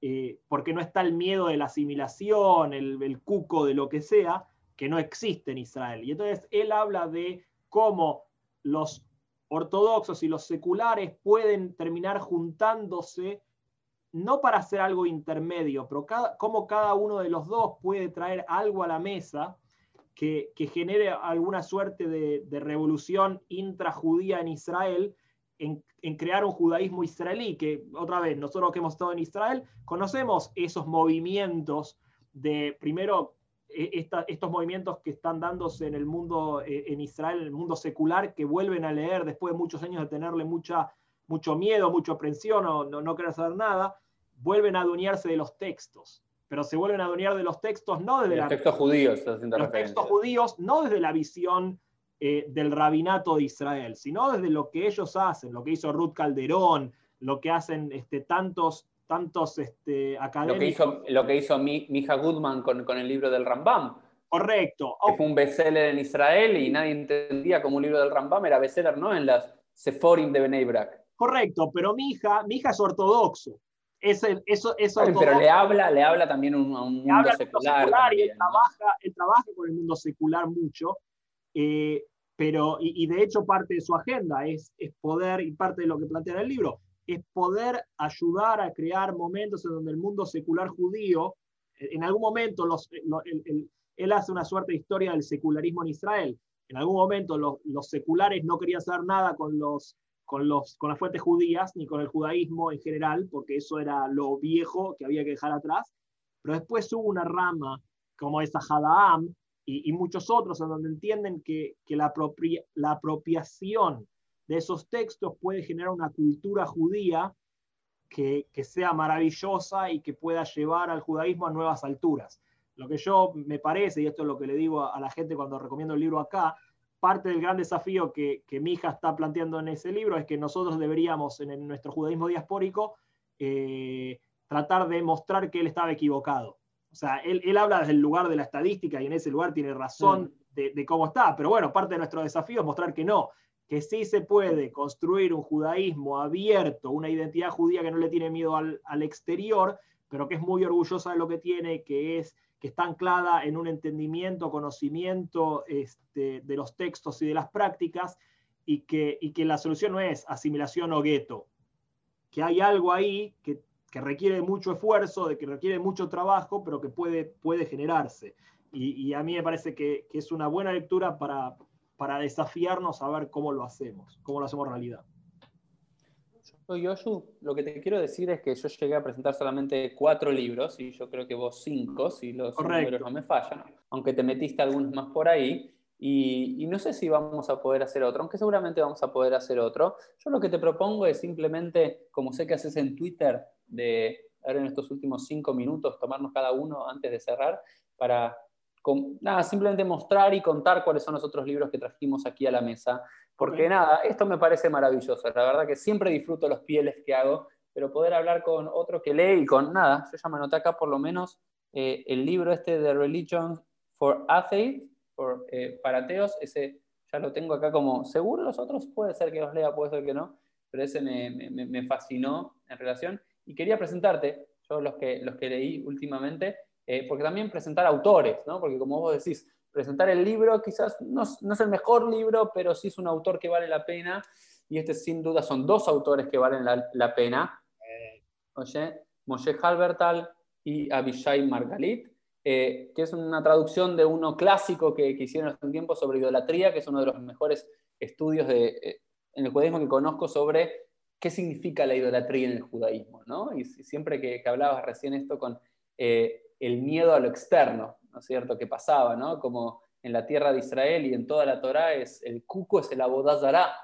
eh, porque no está el miedo de la asimilación, el, cuco de lo que sea, que no existe en Israel. Y entonces él habla de cómo los ortodoxos y los seculares pueden terminar juntándose no para hacer algo intermedio, pero cómo cada uno de los dos puede traer algo a la mesa que, genere alguna suerte de, revolución intrajudía en Israel, en, en, crear un judaísmo israelí, que otra vez, nosotros que hemos estado en Israel, conocemos esos movimientos de, primero, e, estos movimientos que están dándose en el mundo, e, en Israel, en el mundo secular, que vuelven a leer después de muchos años de tenerle mucha, mucho miedo, mucha aprensión o no, no querer saber nada, vuelven a adueñarse de los textos. Pero se vuelven a adueñar de los textos no desde los textos judíos, los textos judíos, no desde la visión eh, del rabinato de Israel, sino desde lo que ellos hacen, lo que hizo Ruth Calderón, lo que hacen este, tantos tantos este, académicos. Lo que hizo, lo que Mija Goodman con, con, el libro del Rambam. Correcto. Que fue un bestseller en Israel y nadie entendía cómo un libro del Rambam era bestseller, ¿no? En las Sephorim de Bnei Brak. Correcto, pero mi hija, mi hija es ortodoxo. Es eso, eso pero le habla, le habla también a un mundo secular. y él, trabaja, él trabaja con el mundo secular mucho. Eh, pero, y, de hecho parte de su agenda es, poder, y parte de lo que plantea el libro, es poder ayudar a crear momentos en donde el mundo secular judío, en algún momento los, él hace una suerte de historia del secularismo en Israel. En algún momento los, los seculares no querían hacer nada con, los, con, los, con las fuentes judías ni con el judaísmo en general, porque eso era lo viejo que había que dejar atrás. Pero después hubo una rama como esa Hadaam y, muchos otros en donde entienden que, que la, apropiación de esos textos puede generar una cultura judía que, sea maravillosa y que pueda llevar al judaísmo a nuevas alturas. Lo que yo me parece, y esto es lo que le digo a, la gente cuando recomiendo el libro acá, parte del gran desafío que, que mi hija está planteando en ese libro es que nosotros deberíamos, en, nuestro judaísmo diaspórico, eh, tratar de mostrar que él estaba equivocado. O sea, él, habla desde el lugar de la estadística y en ese lugar tiene razón mm. de, de, cómo está, pero bueno, parte de nuestro desafío es mostrar que no, que sí se puede construir un judaísmo abierto, una identidad judía que no le tiene miedo al, exterior, pero que es muy orgullosa de lo que tiene, que es que está anclada en un entendimiento, conocimiento este, de los textos y de las prácticas, y que, y que la solución no es asimilación o gueto, que hay algo ahí que, requiere mucho esfuerzo, de que requiere mucho trabajo, pero que puede, puede generarse. Y, a mí me parece que, que es una buena lectura para, para desafiarnos a ver cómo lo hacemos, cómo lo hacemos realidad. Yo, Yoshu, lo que te quiero decir es que yo llegué a presentar solamente cuatro libros y yo creo que vos cinco, si los números no me fallan, aunque te metiste algunos más por ahí. Y, no sé si vamos a poder hacer otro, aunque seguramente vamos a poder hacer otro. Yo lo que te propongo es simplemente, como sé que haces en Twitter, de ahora en estos últimos cinco minutos, tomarnos cada uno antes de cerrar, para nada, simplemente mostrar y contar cuáles son los otros libros que trajimos aquí a la mesa. Porque nada, esto me parece maravilloso. La verdad que siempre disfruto los pieles que hago, pero poder hablar con otro que lee y con nada, yo ya me anoté acá por lo menos eh, el libro este de Religion for Atheists, por, eh, para ateos, ese ya lo tengo acá como seguro, los otros puede ser que los lea, puede ser que no, pero ese me, me, me fascinó en relación. Y quería presentarte, yo los que, los que leí últimamente, eh, porque también presentar autores, ¿no? porque como vos decís, presentar el libro quizás no, es el mejor libro, pero sí es un autor que vale la pena, y este sin duda son dos autores que valen la, pena, Oye, Moshe Halbertal y Abishai Margalit, eh, que es una traducción de uno clásico que, hicieron hace un tiempo sobre idolatría, que es uno de los mejores estudios de, eh, en el judaísmo que conozco sobre qué significa la idolatría en el judaísmo. ¿no? Y siempre que, hablabas recién esto con el miedo a lo externo, ¿no es cierto?, que pasaba, ¿no? Como en la tierra de Israel y en toda la Torá es el cuco es el abodazará.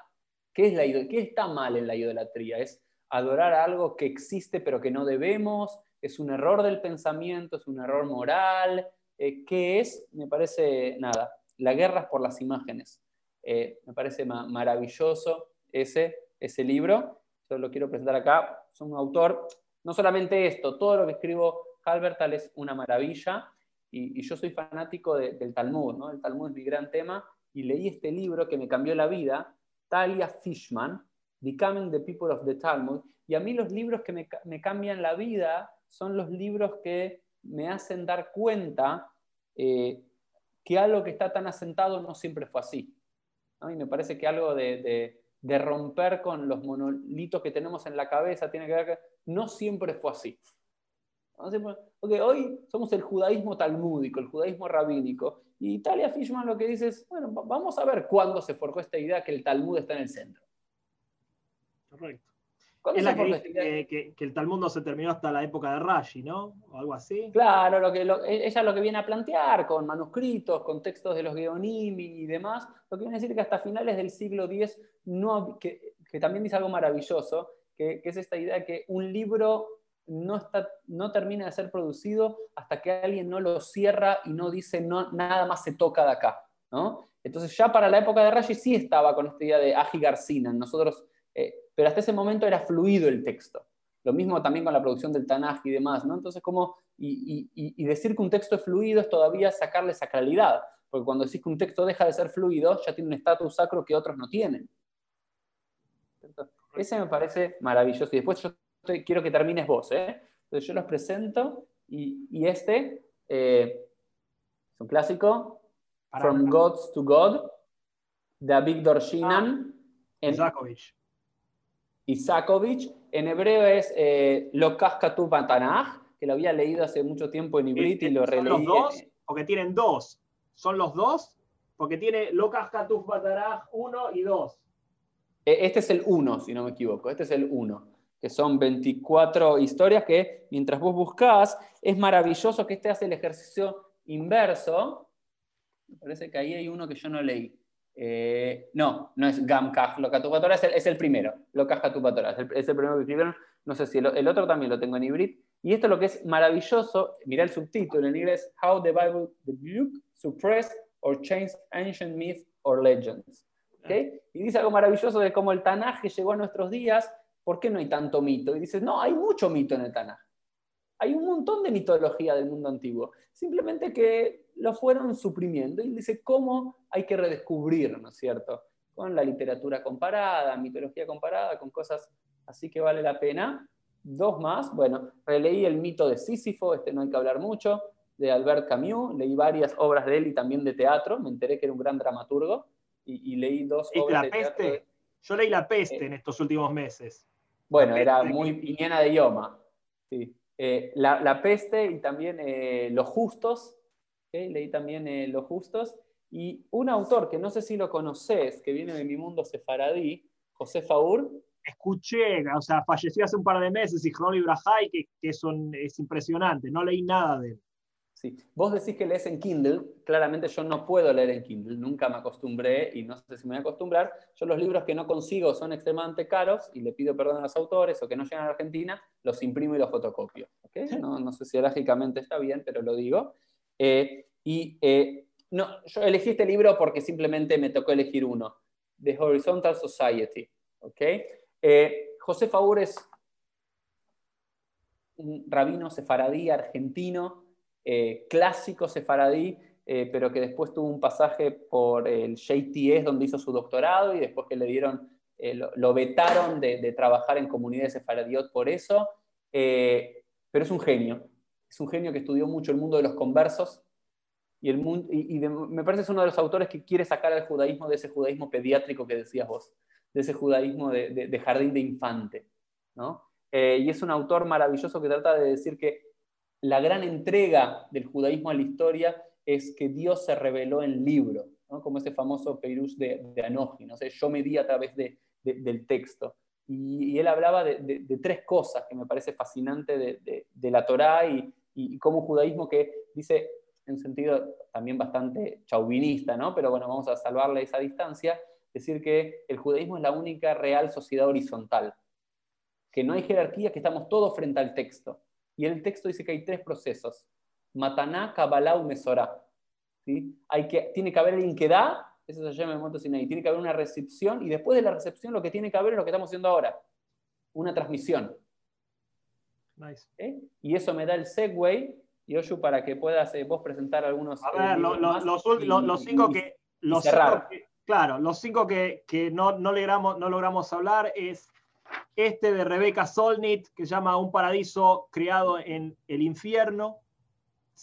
¿Qué, es la, ¿Qué está mal en la idolatría? Es adorar algo que existe pero que no debemos, es un error del pensamiento, es un error moral. Eh, ¿Qué es? Me parece, nada, la guerra es por las imágenes. Eh, me parece maravilloso ese, ese libro. Yo lo quiero presentar acá. Es un autor, no solamente esto, todo lo que escribo Halbertal es una maravilla y, yo soy fanático del Talmud, ¿no? El Talmud es mi gran tema y leí este libro que me cambió la vida, Talia Fishman, Becoming the People of the Talmud, y a mí los libros que me, cambian la vida son los libros que me hacen dar cuenta eh, que algo que está tan asentado no siempre fue así. Y me parece que algo de, romper con los monolitos que tenemos en la cabeza tiene que ver que no siempre fue así. Porque hoy somos el judaísmo talmúdico, el judaísmo rabínico, y Talia Fishman lo que dice es, bueno, vamos a ver cuándo se forjó esta idea que el Talmud está en el centro. Correcto. Es la que, que, que, el Talmud no se terminó hasta la época de Rashi, ¿no? O algo así. Claro, lo que, ella lo que viene a plantear con manuscritos, con textos de los Geonimi y demás, lo que viene a decir que hasta finales del siglo X, no, que, también dice algo maravilloso, que, es esta idea de que un libro no, está, no termina de ser producido hasta que alguien no lo cierra y no dice no, nada más se toca de acá. ¿no? Entonces ya para la época de Rashi sí estaba con esta idea de Agi Garcina. Nosotros eh, pero hasta ese momento era fluido el texto. Lo mismo también con la producción del Tanaj y demás, ¿no? Entonces, como, y, decir que un texto es fluido es todavía sacarle sacralidad, porque cuando decís que un texto deja de ser fluido, ya tiene un estatus sacro que otros no tienen. ese me parece maravilloso. Y después yo quiero que termines vos, ¿eh? Entonces yo los presento y, este eh, es un clásico, From Gods to God, de Victor Shinan. Ah, en, Isakovich. En hebreo es eh, Katuv que lo había leído hace mucho tiempo en hibrit y lo releí. ¿Son los dos? Porque tienen dos. ¿Son los dos? Porque tiene Lokach Katuv 1 y 2. E, este es el 1, si no me equivoco. Este es el 1 que son 24 historias que mientras vos buscás, es maravilloso que este hace el ejercicio inverso. Me parece que ahí hay uno que yo no leí. Eh, no, no es Gamkaj Lokatupatora, es el, es el primero. Lokaj Katupatora, es el, es el primero que escribieron. No sé si el, otro también lo tengo en hibrid. Y esto es lo que es maravilloso, mira el subtítulo en inglés, How the Bible, the Book, Suppressed or Changed Ancient Myths or Legends. ¿Okay? Y dice algo maravilloso de cómo el Tanaj llegó a nuestros días, ¿por qué no hay tanto mito? Y dices, no, hay mucho mito en el Tanaj. Hay un montón de mitología del mundo antiguo. Simplemente que lo fueron suprimiendo. Y dice cómo hay que redescubrir, ¿no es cierto? Con la literatura comparada, mitología comparada, con cosas así que vale la pena. Dos más, bueno, releí el mito de Sísifo, este no hay que hablar mucho, de Albert Camus, leí varias obras de él y también de teatro, me enteré que era un gran dramaturgo, y, leí dos obras la de peste? Teatro Yo leí La Peste eh, en estos últimos meses. Bueno, era muy piñana de idioma. Sí. Eh, la, Peste y también eh, Los Justos, leí también eh, Los Justos, y un autor que no sé si lo conoces, que viene de mi mundo sefaradí, José Faur. Escuché, o sea, falleció hace un par de meses, y Ibrahai, que, que es, es impresionante, no leí nada de él. Sí. Vos decís que lees en Kindle, claramente yo no puedo leer en Kindle, nunca me acostumbré y no sé si me voy a acostumbrar. Yo los libros que no consigo son extremadamente caros y le pido perdón a los autores o que no llegan a Argentina, los imprimo y los fotocopio. No, no sé si lógicamente está bien, pero lo digo. Eh, y eh, no, yo elegí este libro porque simplemente me tocó elegir uno, The Horizontal Society. ¿okay? Eh, José Faur es un rabino sefaradí argentino, clásico sefaradí, pero que después tuvo un pasaje por el JTS donde hizo su doctorado y después que le dieron, lo, vetaron de, trabajar en comunidades sefaradiot por eso, pero es un genio es un genio que estudió mucho el mundo de los conversos y, el mundo, y, me parece es uno de los autores que quiere sacar al judaísmo de ese judaísmo pediátrico que decías vos, de ese judaísmo de, jardín de infante. ¿no? Eh, y es un autor maravilloso que trata de decir que la gran entrega del judaísmo a la historia es que Dios se reveló en libro, como ese famoso Peirush de, de Anoji, ¿no? sé, yo me di a través del texto. Y, él hablaba de, tres cosas que me parece fascinante de, la Torá y, y, como judaísmo que dice, en sentido también bastante chauvinista, ¿no? pero bueno, vamos a salvarle esa distancia, decir que el judaísmo es la única real sociedad horizontal, que no hay jerarquía, que estamos todos frente al texto. Y el texto dice que hay tres procesos, Mataná, Kabbalah Mesorá. ¿sí? Hay que, tiene que haber alguien que da, eso se llama el monte Sinai, tiene que haber una recepción y después de la recepción lo que tiene que haber es lo que estamos haciendo ahora, una transmisión. ¿Eh? Y eso me da el segue, Yoshu, para que puedas eh, vos presentar algunos. A ver, los, cinco que. Los claro, los cinco que, no, logramos, no logramos hablar es este de Rebecca Solnit, que se llama Un paraíso creado en el infierno.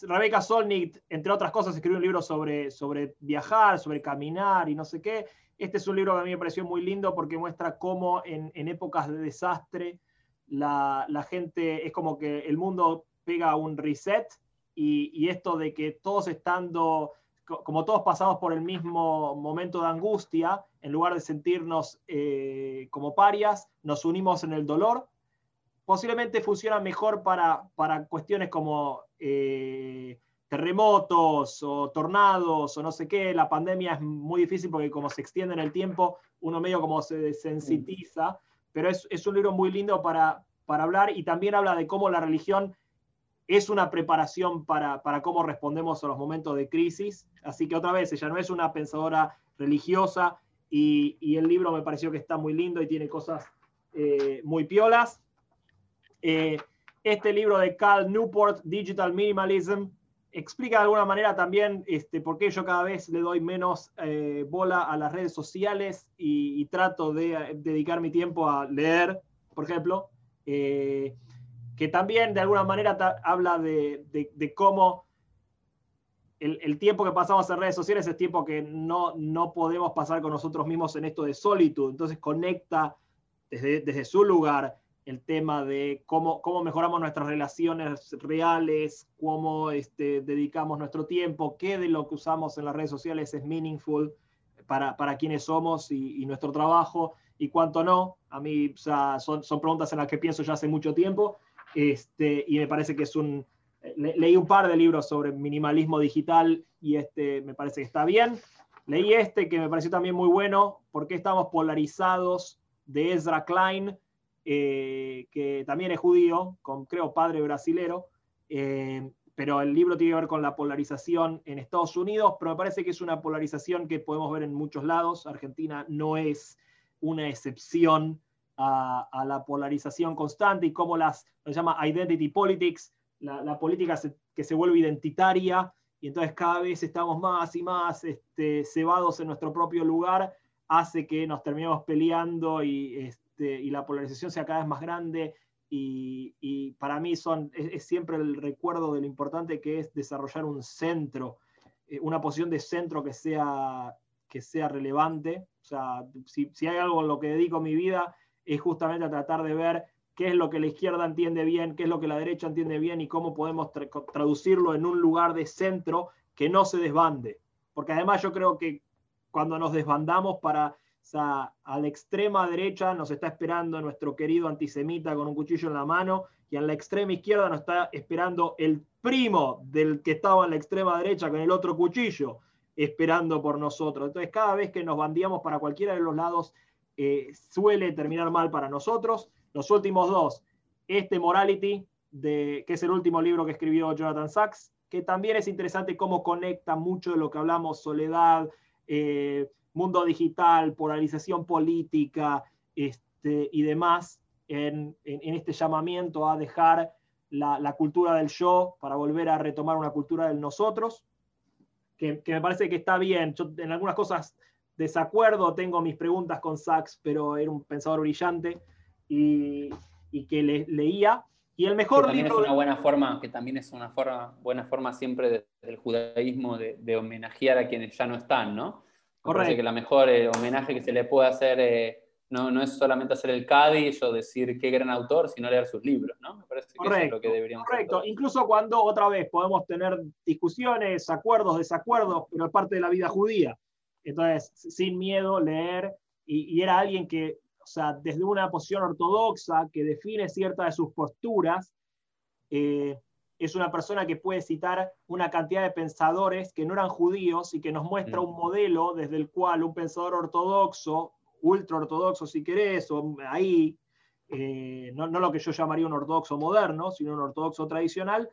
Rebecca Solnit, entre otras cosas, escribió un libro sobre, sobre viajar, sobre caminar y no sé qué. Este es un libro que a mí me pareció muy lindo porque muestra cómo en, épocas de desastre la, gente es como que el mundo pega un reset y, esto de que todos estando, como todos pasamos por el mismo momento de angustia, en lugar de sentirnos eh, como parias, nos unimos en el dolor. Posiblemente funciona mejor para, para cuestiones como eh, terremotos o tornados o no sé qué, la pandemia es muy difícil porque como se extiende en el tiempo, uno medio como se desensitiza, pero es, es un libro muy lindo para, para, hablar y también habla de cómo la religión es una preparación para, para, cómo respondemos a los momentos de crisis. Así que otra vez, ella no es una pensadora religiosa y, el libro me pareció que está muy lindo y tiene cosas eh, muy piolas. Eh, este libro de Cal Newport, Digital Minimalism, explica de alguna manera también este, por qué yo cada vez le doy menos eh, bola a las redes sociales y, trato de dedicar mi tiempo a leer, por ejemplo, que también de alguna manera habla de, cómo el, tiempo que pasamos en redes sociales es tiempo que no, no podemos pasar con nosotros mismos en esto de solitud, entonces conecta desde, desde su lugar el tema de cómo, cómo mejoramos nuestras relaciones reales, cómo este, dedicamos nuestro tiempo, qué de lo que usamos en las redes sociales es meaningful para, para quienes somos y, nuestro trabajo y cuánto no. A mí son, son preguntas en las que pienso ya hace mucho tiempo este, y me parece que es un... leí un par de libros sobre minimalismo digital y este me parece que está bien. Leí este que me pareció también muy bueno, porque estamos polarizados, de Ezra Klein, eh, que también es judío, con creo padre brasilero, eh, pero el libro tiene que ver con la polarización en Estados Unidos, pero me parece que es una polarización que podemos ver en muchos lados. Argentina no es una excepción a, la polarización constante y cómo las, se llama identity politics, la, política que se vuelve identitaria y entonces cada vez estamos más y más este, cebados en nuestro propio lugar, hace que nos terminemos peleando y este, y la polarización sea cada vez más grande. Y, para mí son, es, siempre el recuerdo de lo importante que es desarrollar un centro, eh, una posición de centro que sea, que sea relevante. O sea, si, hay algo en lo que dedico mi vida es justamente a tratar de ver qué es lo que la izquierda entiende bien, qué es lo que la derecha entiende bien y cómo podemos traducirlo en un lugar de centro que no se desbande. Porque además yo creo que cuando nos desbandamos para sea, a la extrema derecha nos está esperando nuestro querido antisemita con un cuchillo en la mano y a la extrema izquierda nos está esperando el primo del que estaba en la extrema derecha con el otro cuchillo esperando por nosotros. Entonces, cada vez que nos bandeamos para cualquiera de los lados, eh, suele terminar mal para nosotros. Los últimos dos, este Morality, de, que es el último libro que escribió Jonathan Sachs, que también es interesante cómo conecta mucho de lo que hablamos, soledad, eh, mundo digital, polarización política este, y demás, en, este llamamiento a dejar la, cultura del yo para volver a retomar una cultura del nosotros, que, me parece que está bien. Yo en algunas cosas desacuerdo, tengo mis preguntas con Sachs, pero era un pensador brillante y, que le, leía. Y el mejor que Es una buena forma, que también es una forma, buena forma siempre del judaísmo de, de homenajear a quienes ya no están, ¿no? Correcto. que la mejor eh, homenaje que se le puede hacer eh, no, no, es solamente hacer el Cádiz o decir qué gran autor, sino leer sus libros, ¿no? Me parece que eso es lo que deberíamos Correcto, incluso cuando otra vez podemos tener discusiones, acuerdos, desacuerdos, pero es parte de la vida judía. Entonces, sin miedo, leer, y, era alguien que, o sea, desde una posición ortodoxa que define ciertas de sus posturas, eh, es una persona que puede citar una cantidad de pensadores que no eran judíos y que nos muestra mm. un modelo desde el cual un pensador ortodoxo, ultra ortodoxo si querés, o ahí, eh, no, lo que yo llamaría un ortodoxo moderno, sino un ortodoxo tradicional,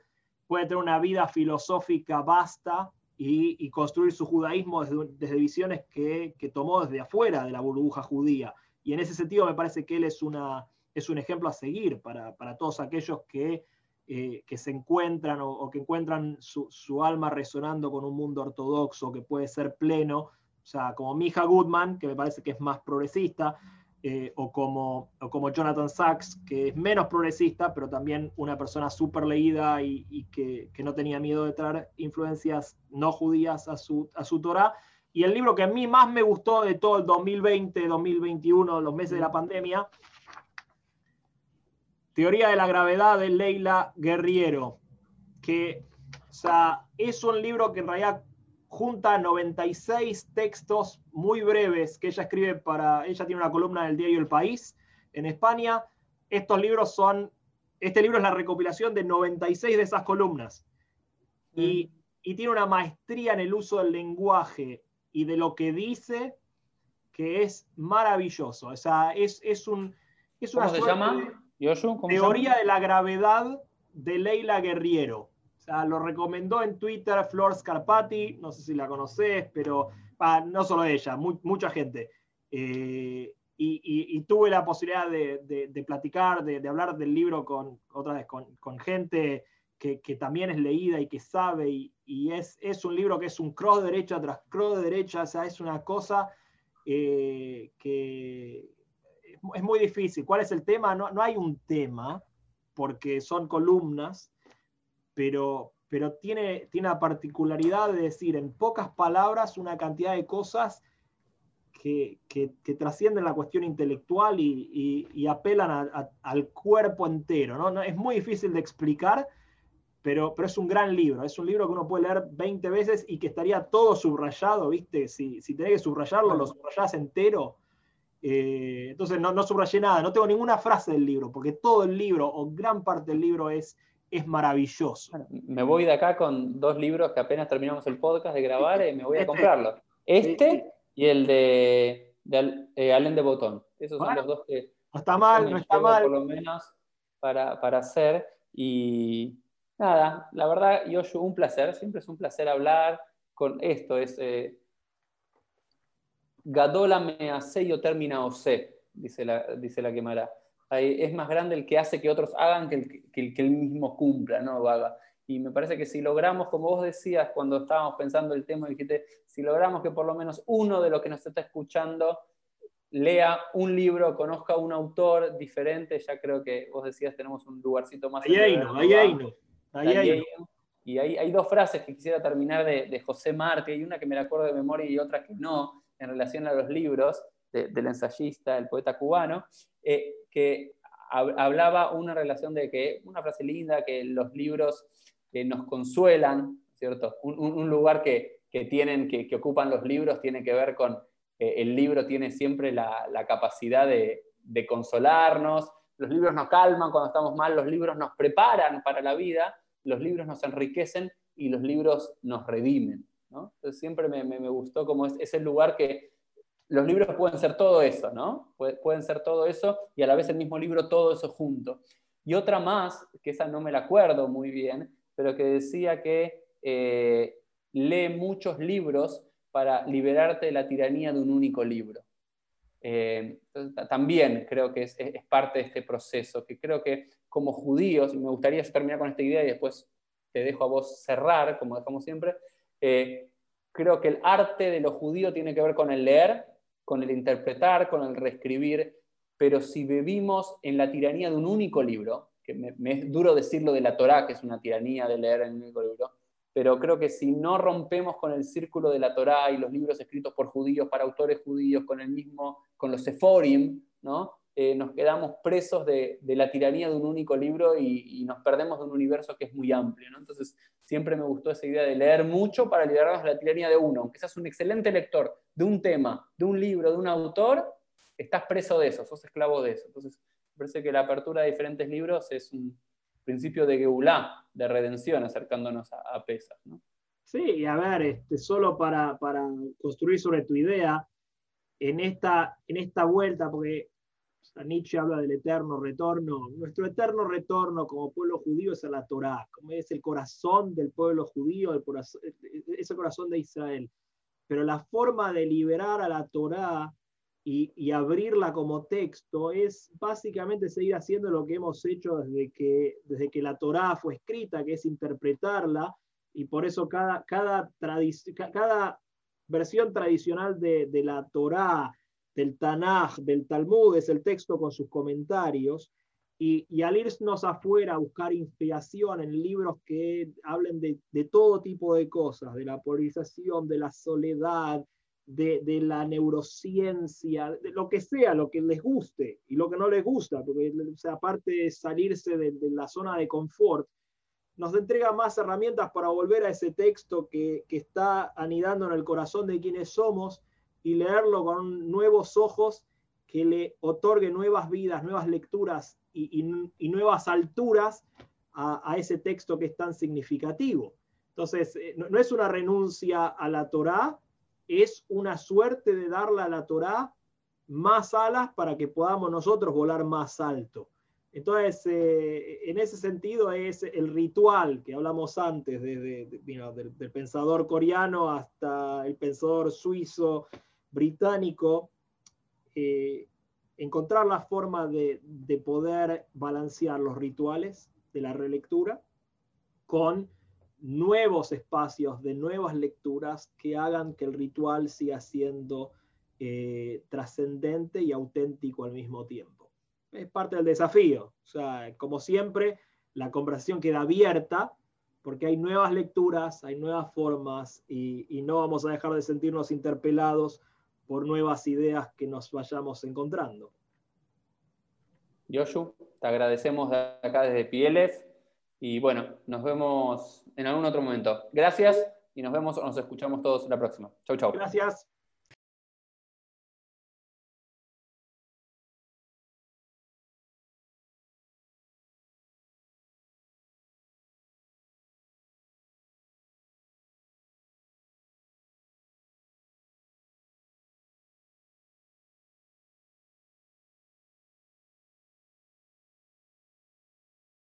puede tener una vida filosófica vasta y, construir su judaísmo desde, visiones que, tomó desde afuera de la burbuja judía. Y en ese sentido me parece que él es, una, es un ejemplo a seguir para, para todos aquellos que eh, que se encuentran o, que encuentran su, alma resonando con un mundo ortodoxo que puede ser pleno, o sea, como Mija Goodman, que me parece que es más progresista, eh, o, como, como Jonathan Sachs, que es menos progresista, pero también una persona súper leída y, que, no tenía miedo de traer influencias no judías a su, a su Torah. Y el libro que a mí más me gustó de todo el 2020, 2021, los meses de la pandemia, Teoría de la gravedad de Leila Guerriero, que sea, es un libro que en realidad junta 96 textos muy breves que ella escribe para, ella tiene una columna del diario El País en España. Estos libros son, este libro es la recopilación de 96 de esas columnas. Y, y tiene una maestría en el uso del lenguaje y de lo que dice que es maravilloso. O sea, es, es un... Es una ¿Cómo se llama? Teoría de la gravedad de Leila Guerriero. O sea, lo recomendó en Twitter Flor Scarpati, no sé si la conoces, pero no solo ella, mucha gente. Eh, y, tuve la posibilidad de, platicar, de, hablar del libro con, otra vez, con, gente que, también es leída y que sabe, y, es, es, un libro que es un cross derecha tras cross derecha, o sea, es una cosa eh, que, es muy difícil. ¿Cuál es el tema? No, no hay un tema, porque son columnas, pero, pero tiene, tiene la particularidad de decir en pocas palabras una cantidad de cosas que, que, trascienden la cuestión intelectual y, y, apelan al cuerpo entero. ¿no? Es muy difícil de explicar, pero, pero, es un gran libro. Es un libro que uno puede leer 20 veces y que estaría todo subrayado, ¿viste? Si, si tenés que subrayarlo, lo subrayás entero eh, entonces no, no subrayé nada, no tengo ninguna frase del libro, porque todo el libro o gran parte del libro es, es maravilloso. me voy de acá con dos libros que apenas terminamos el podcast de grabar y me voy a este. comprarlo. Este y el de, de eh, Allen de Botón. Esos son los dos que... No está mal, no está mal. Por lo menos para, para hacer. Y nada, la verdad, yo un placer, siempre es un placer hablar con esto. Es, eh, Gadola me hace yo termina o sé, dice la, dice la quemará. es más grande el que hace que otros hagan que el que, el mismo cumpla, ¿no? haga. Y me parece que si logramos, como vos decías cuando estábamos pensando el tema, dijiste, si logramos que por lo menos uno de los que nos está escuchando lea un libro, conozca un autor diferente, ya creo que vos decías tenemos un lugarcito más. Ahí hay no, ahí hay no. Ahí Y hay, hay, dos frases que quisiera terminar de, de José Marte, hay una que me la acuerdo de memoria y otra que no, en relación a los libros del ensayista, el poeta cubano, eh, que hablaba una relación de que, una frase linda, que los libros eh, nos consuelan, ¿cierto? Un, lugar que, tienen, que, ocupan los libros tiene que ver con, eh, el libro tiene siempre la, capacidad de, consolarnos, los libros nos calman cuando estamos mal, los libros nos preparan para la vida, los libros nos enriquecen y los libros nos redimen. Entonces siempre me, gustó como es, ese lugar que los libros pueden ser todo eso, ¿no? Pueden ser todo eso y a la vez el mismo libro todo eso junto. Y otra más, que esa no me la acuerdo muy bien, pero que decía que eh, lee muchos libros para liberarte de la tiranía de un único libro. Eh, también creo que es, es, parte de este proceso, que creo que como judíos, y me gustaría terminar con esta idea y después te dejo a vos cerrar, como dejamos siempre, eh, creo que el arte de lo judío tiene que ver con el leer, con el interpretar, con el reescribir, pero si vivimos en la tiranía de un único libro, que me, es duro decirlo de la Torá, que es una tiranía de leer en un único libro, pero creo que si no rompemos con el círculo de la Torá y los libros escritos por judíos, para autores judíos, con el mismo, con los Seforim, ¿no? Eh, nos quedamos presos de, la tiranía de un único libro y, nos perdemos de un universo que es muy amplio. Entonces, siempre me gustó esa idea de leer mucho para liberarnos de la tiranía de uno. Aunque seas un excelente lector de un tema, de un libro, de un autor, estás preso de eso, sos esclavo de eso. Entonces, me parece que la apertura de diferentes libros es un principio de Geulá, de redención, acercándonos a, pesas. Sí, y a ver, este, solo para, para construir sobre tu idea, en esta, en esta vuelta, porque Nietzsche habla del eterno retorno. Nuestro eterno retorno como pueblo judío es a la Torá, como es el corazón del pueblo judío, el corazón, ese corazón de Israel. Pero la forma de liberar a la Torá y, abrirla como texto es básicamente seguir haciendo lo que hemos hecho desde que, desde que la Torá fue escrita, que es interpretarla, y por eso cada, cada, cada versión tradicional de, de la Torá del Tanaj, del Talmud, es el texto con sus comentarios, y, al irnos afuera a buscar inspiración en libros que hablen de, todo tipo de cosas, de la polarización, de la soledad, de, la neurociencia, de lo que sea, lo que les guste y lo que no les gusta, porque aparte de salirse de, la zona de confort, nos entrega más herramientas para volver a ese texto que, que está anidando en el corazón de quienes somos y leerlo con nuevos ojos que le otorgue nuevas vidas, nuevas lecturas y, nuevas alturas a, ese texto que es tan significativo. Entonces, eh, no, es una renuncia a la Torá, es una suerte de darle a la Torá más alas para que podamos nosotros volar más alto. Entonces, eh, en ese sentido es el ritual que hablamos antes, desde del, pensador coreano hasta el pensador suizo, británico, eh, encontrar la forma de, poder balancear los rituales de la relectura con nuevos espacios de nuevas lecturas que hagan que el ritual siga siendo eh, trascendente y auténtico al mismo tiempo. Es parte del desafío. O sea, como siempre, la conversación queda abierta porque hay nuevas lecturas, hay nuevas formas y, y no vamos a dejar de sentirnos interpelados por nuevas ideas que nos vayamos encontrando. Yoshu, te agradecemos de acá desde Pieles y bueno, nos vemos en algún otro momento. Gracias y nos vemos o nos escuchamos todos la próxima. Chau, chau. Gracias.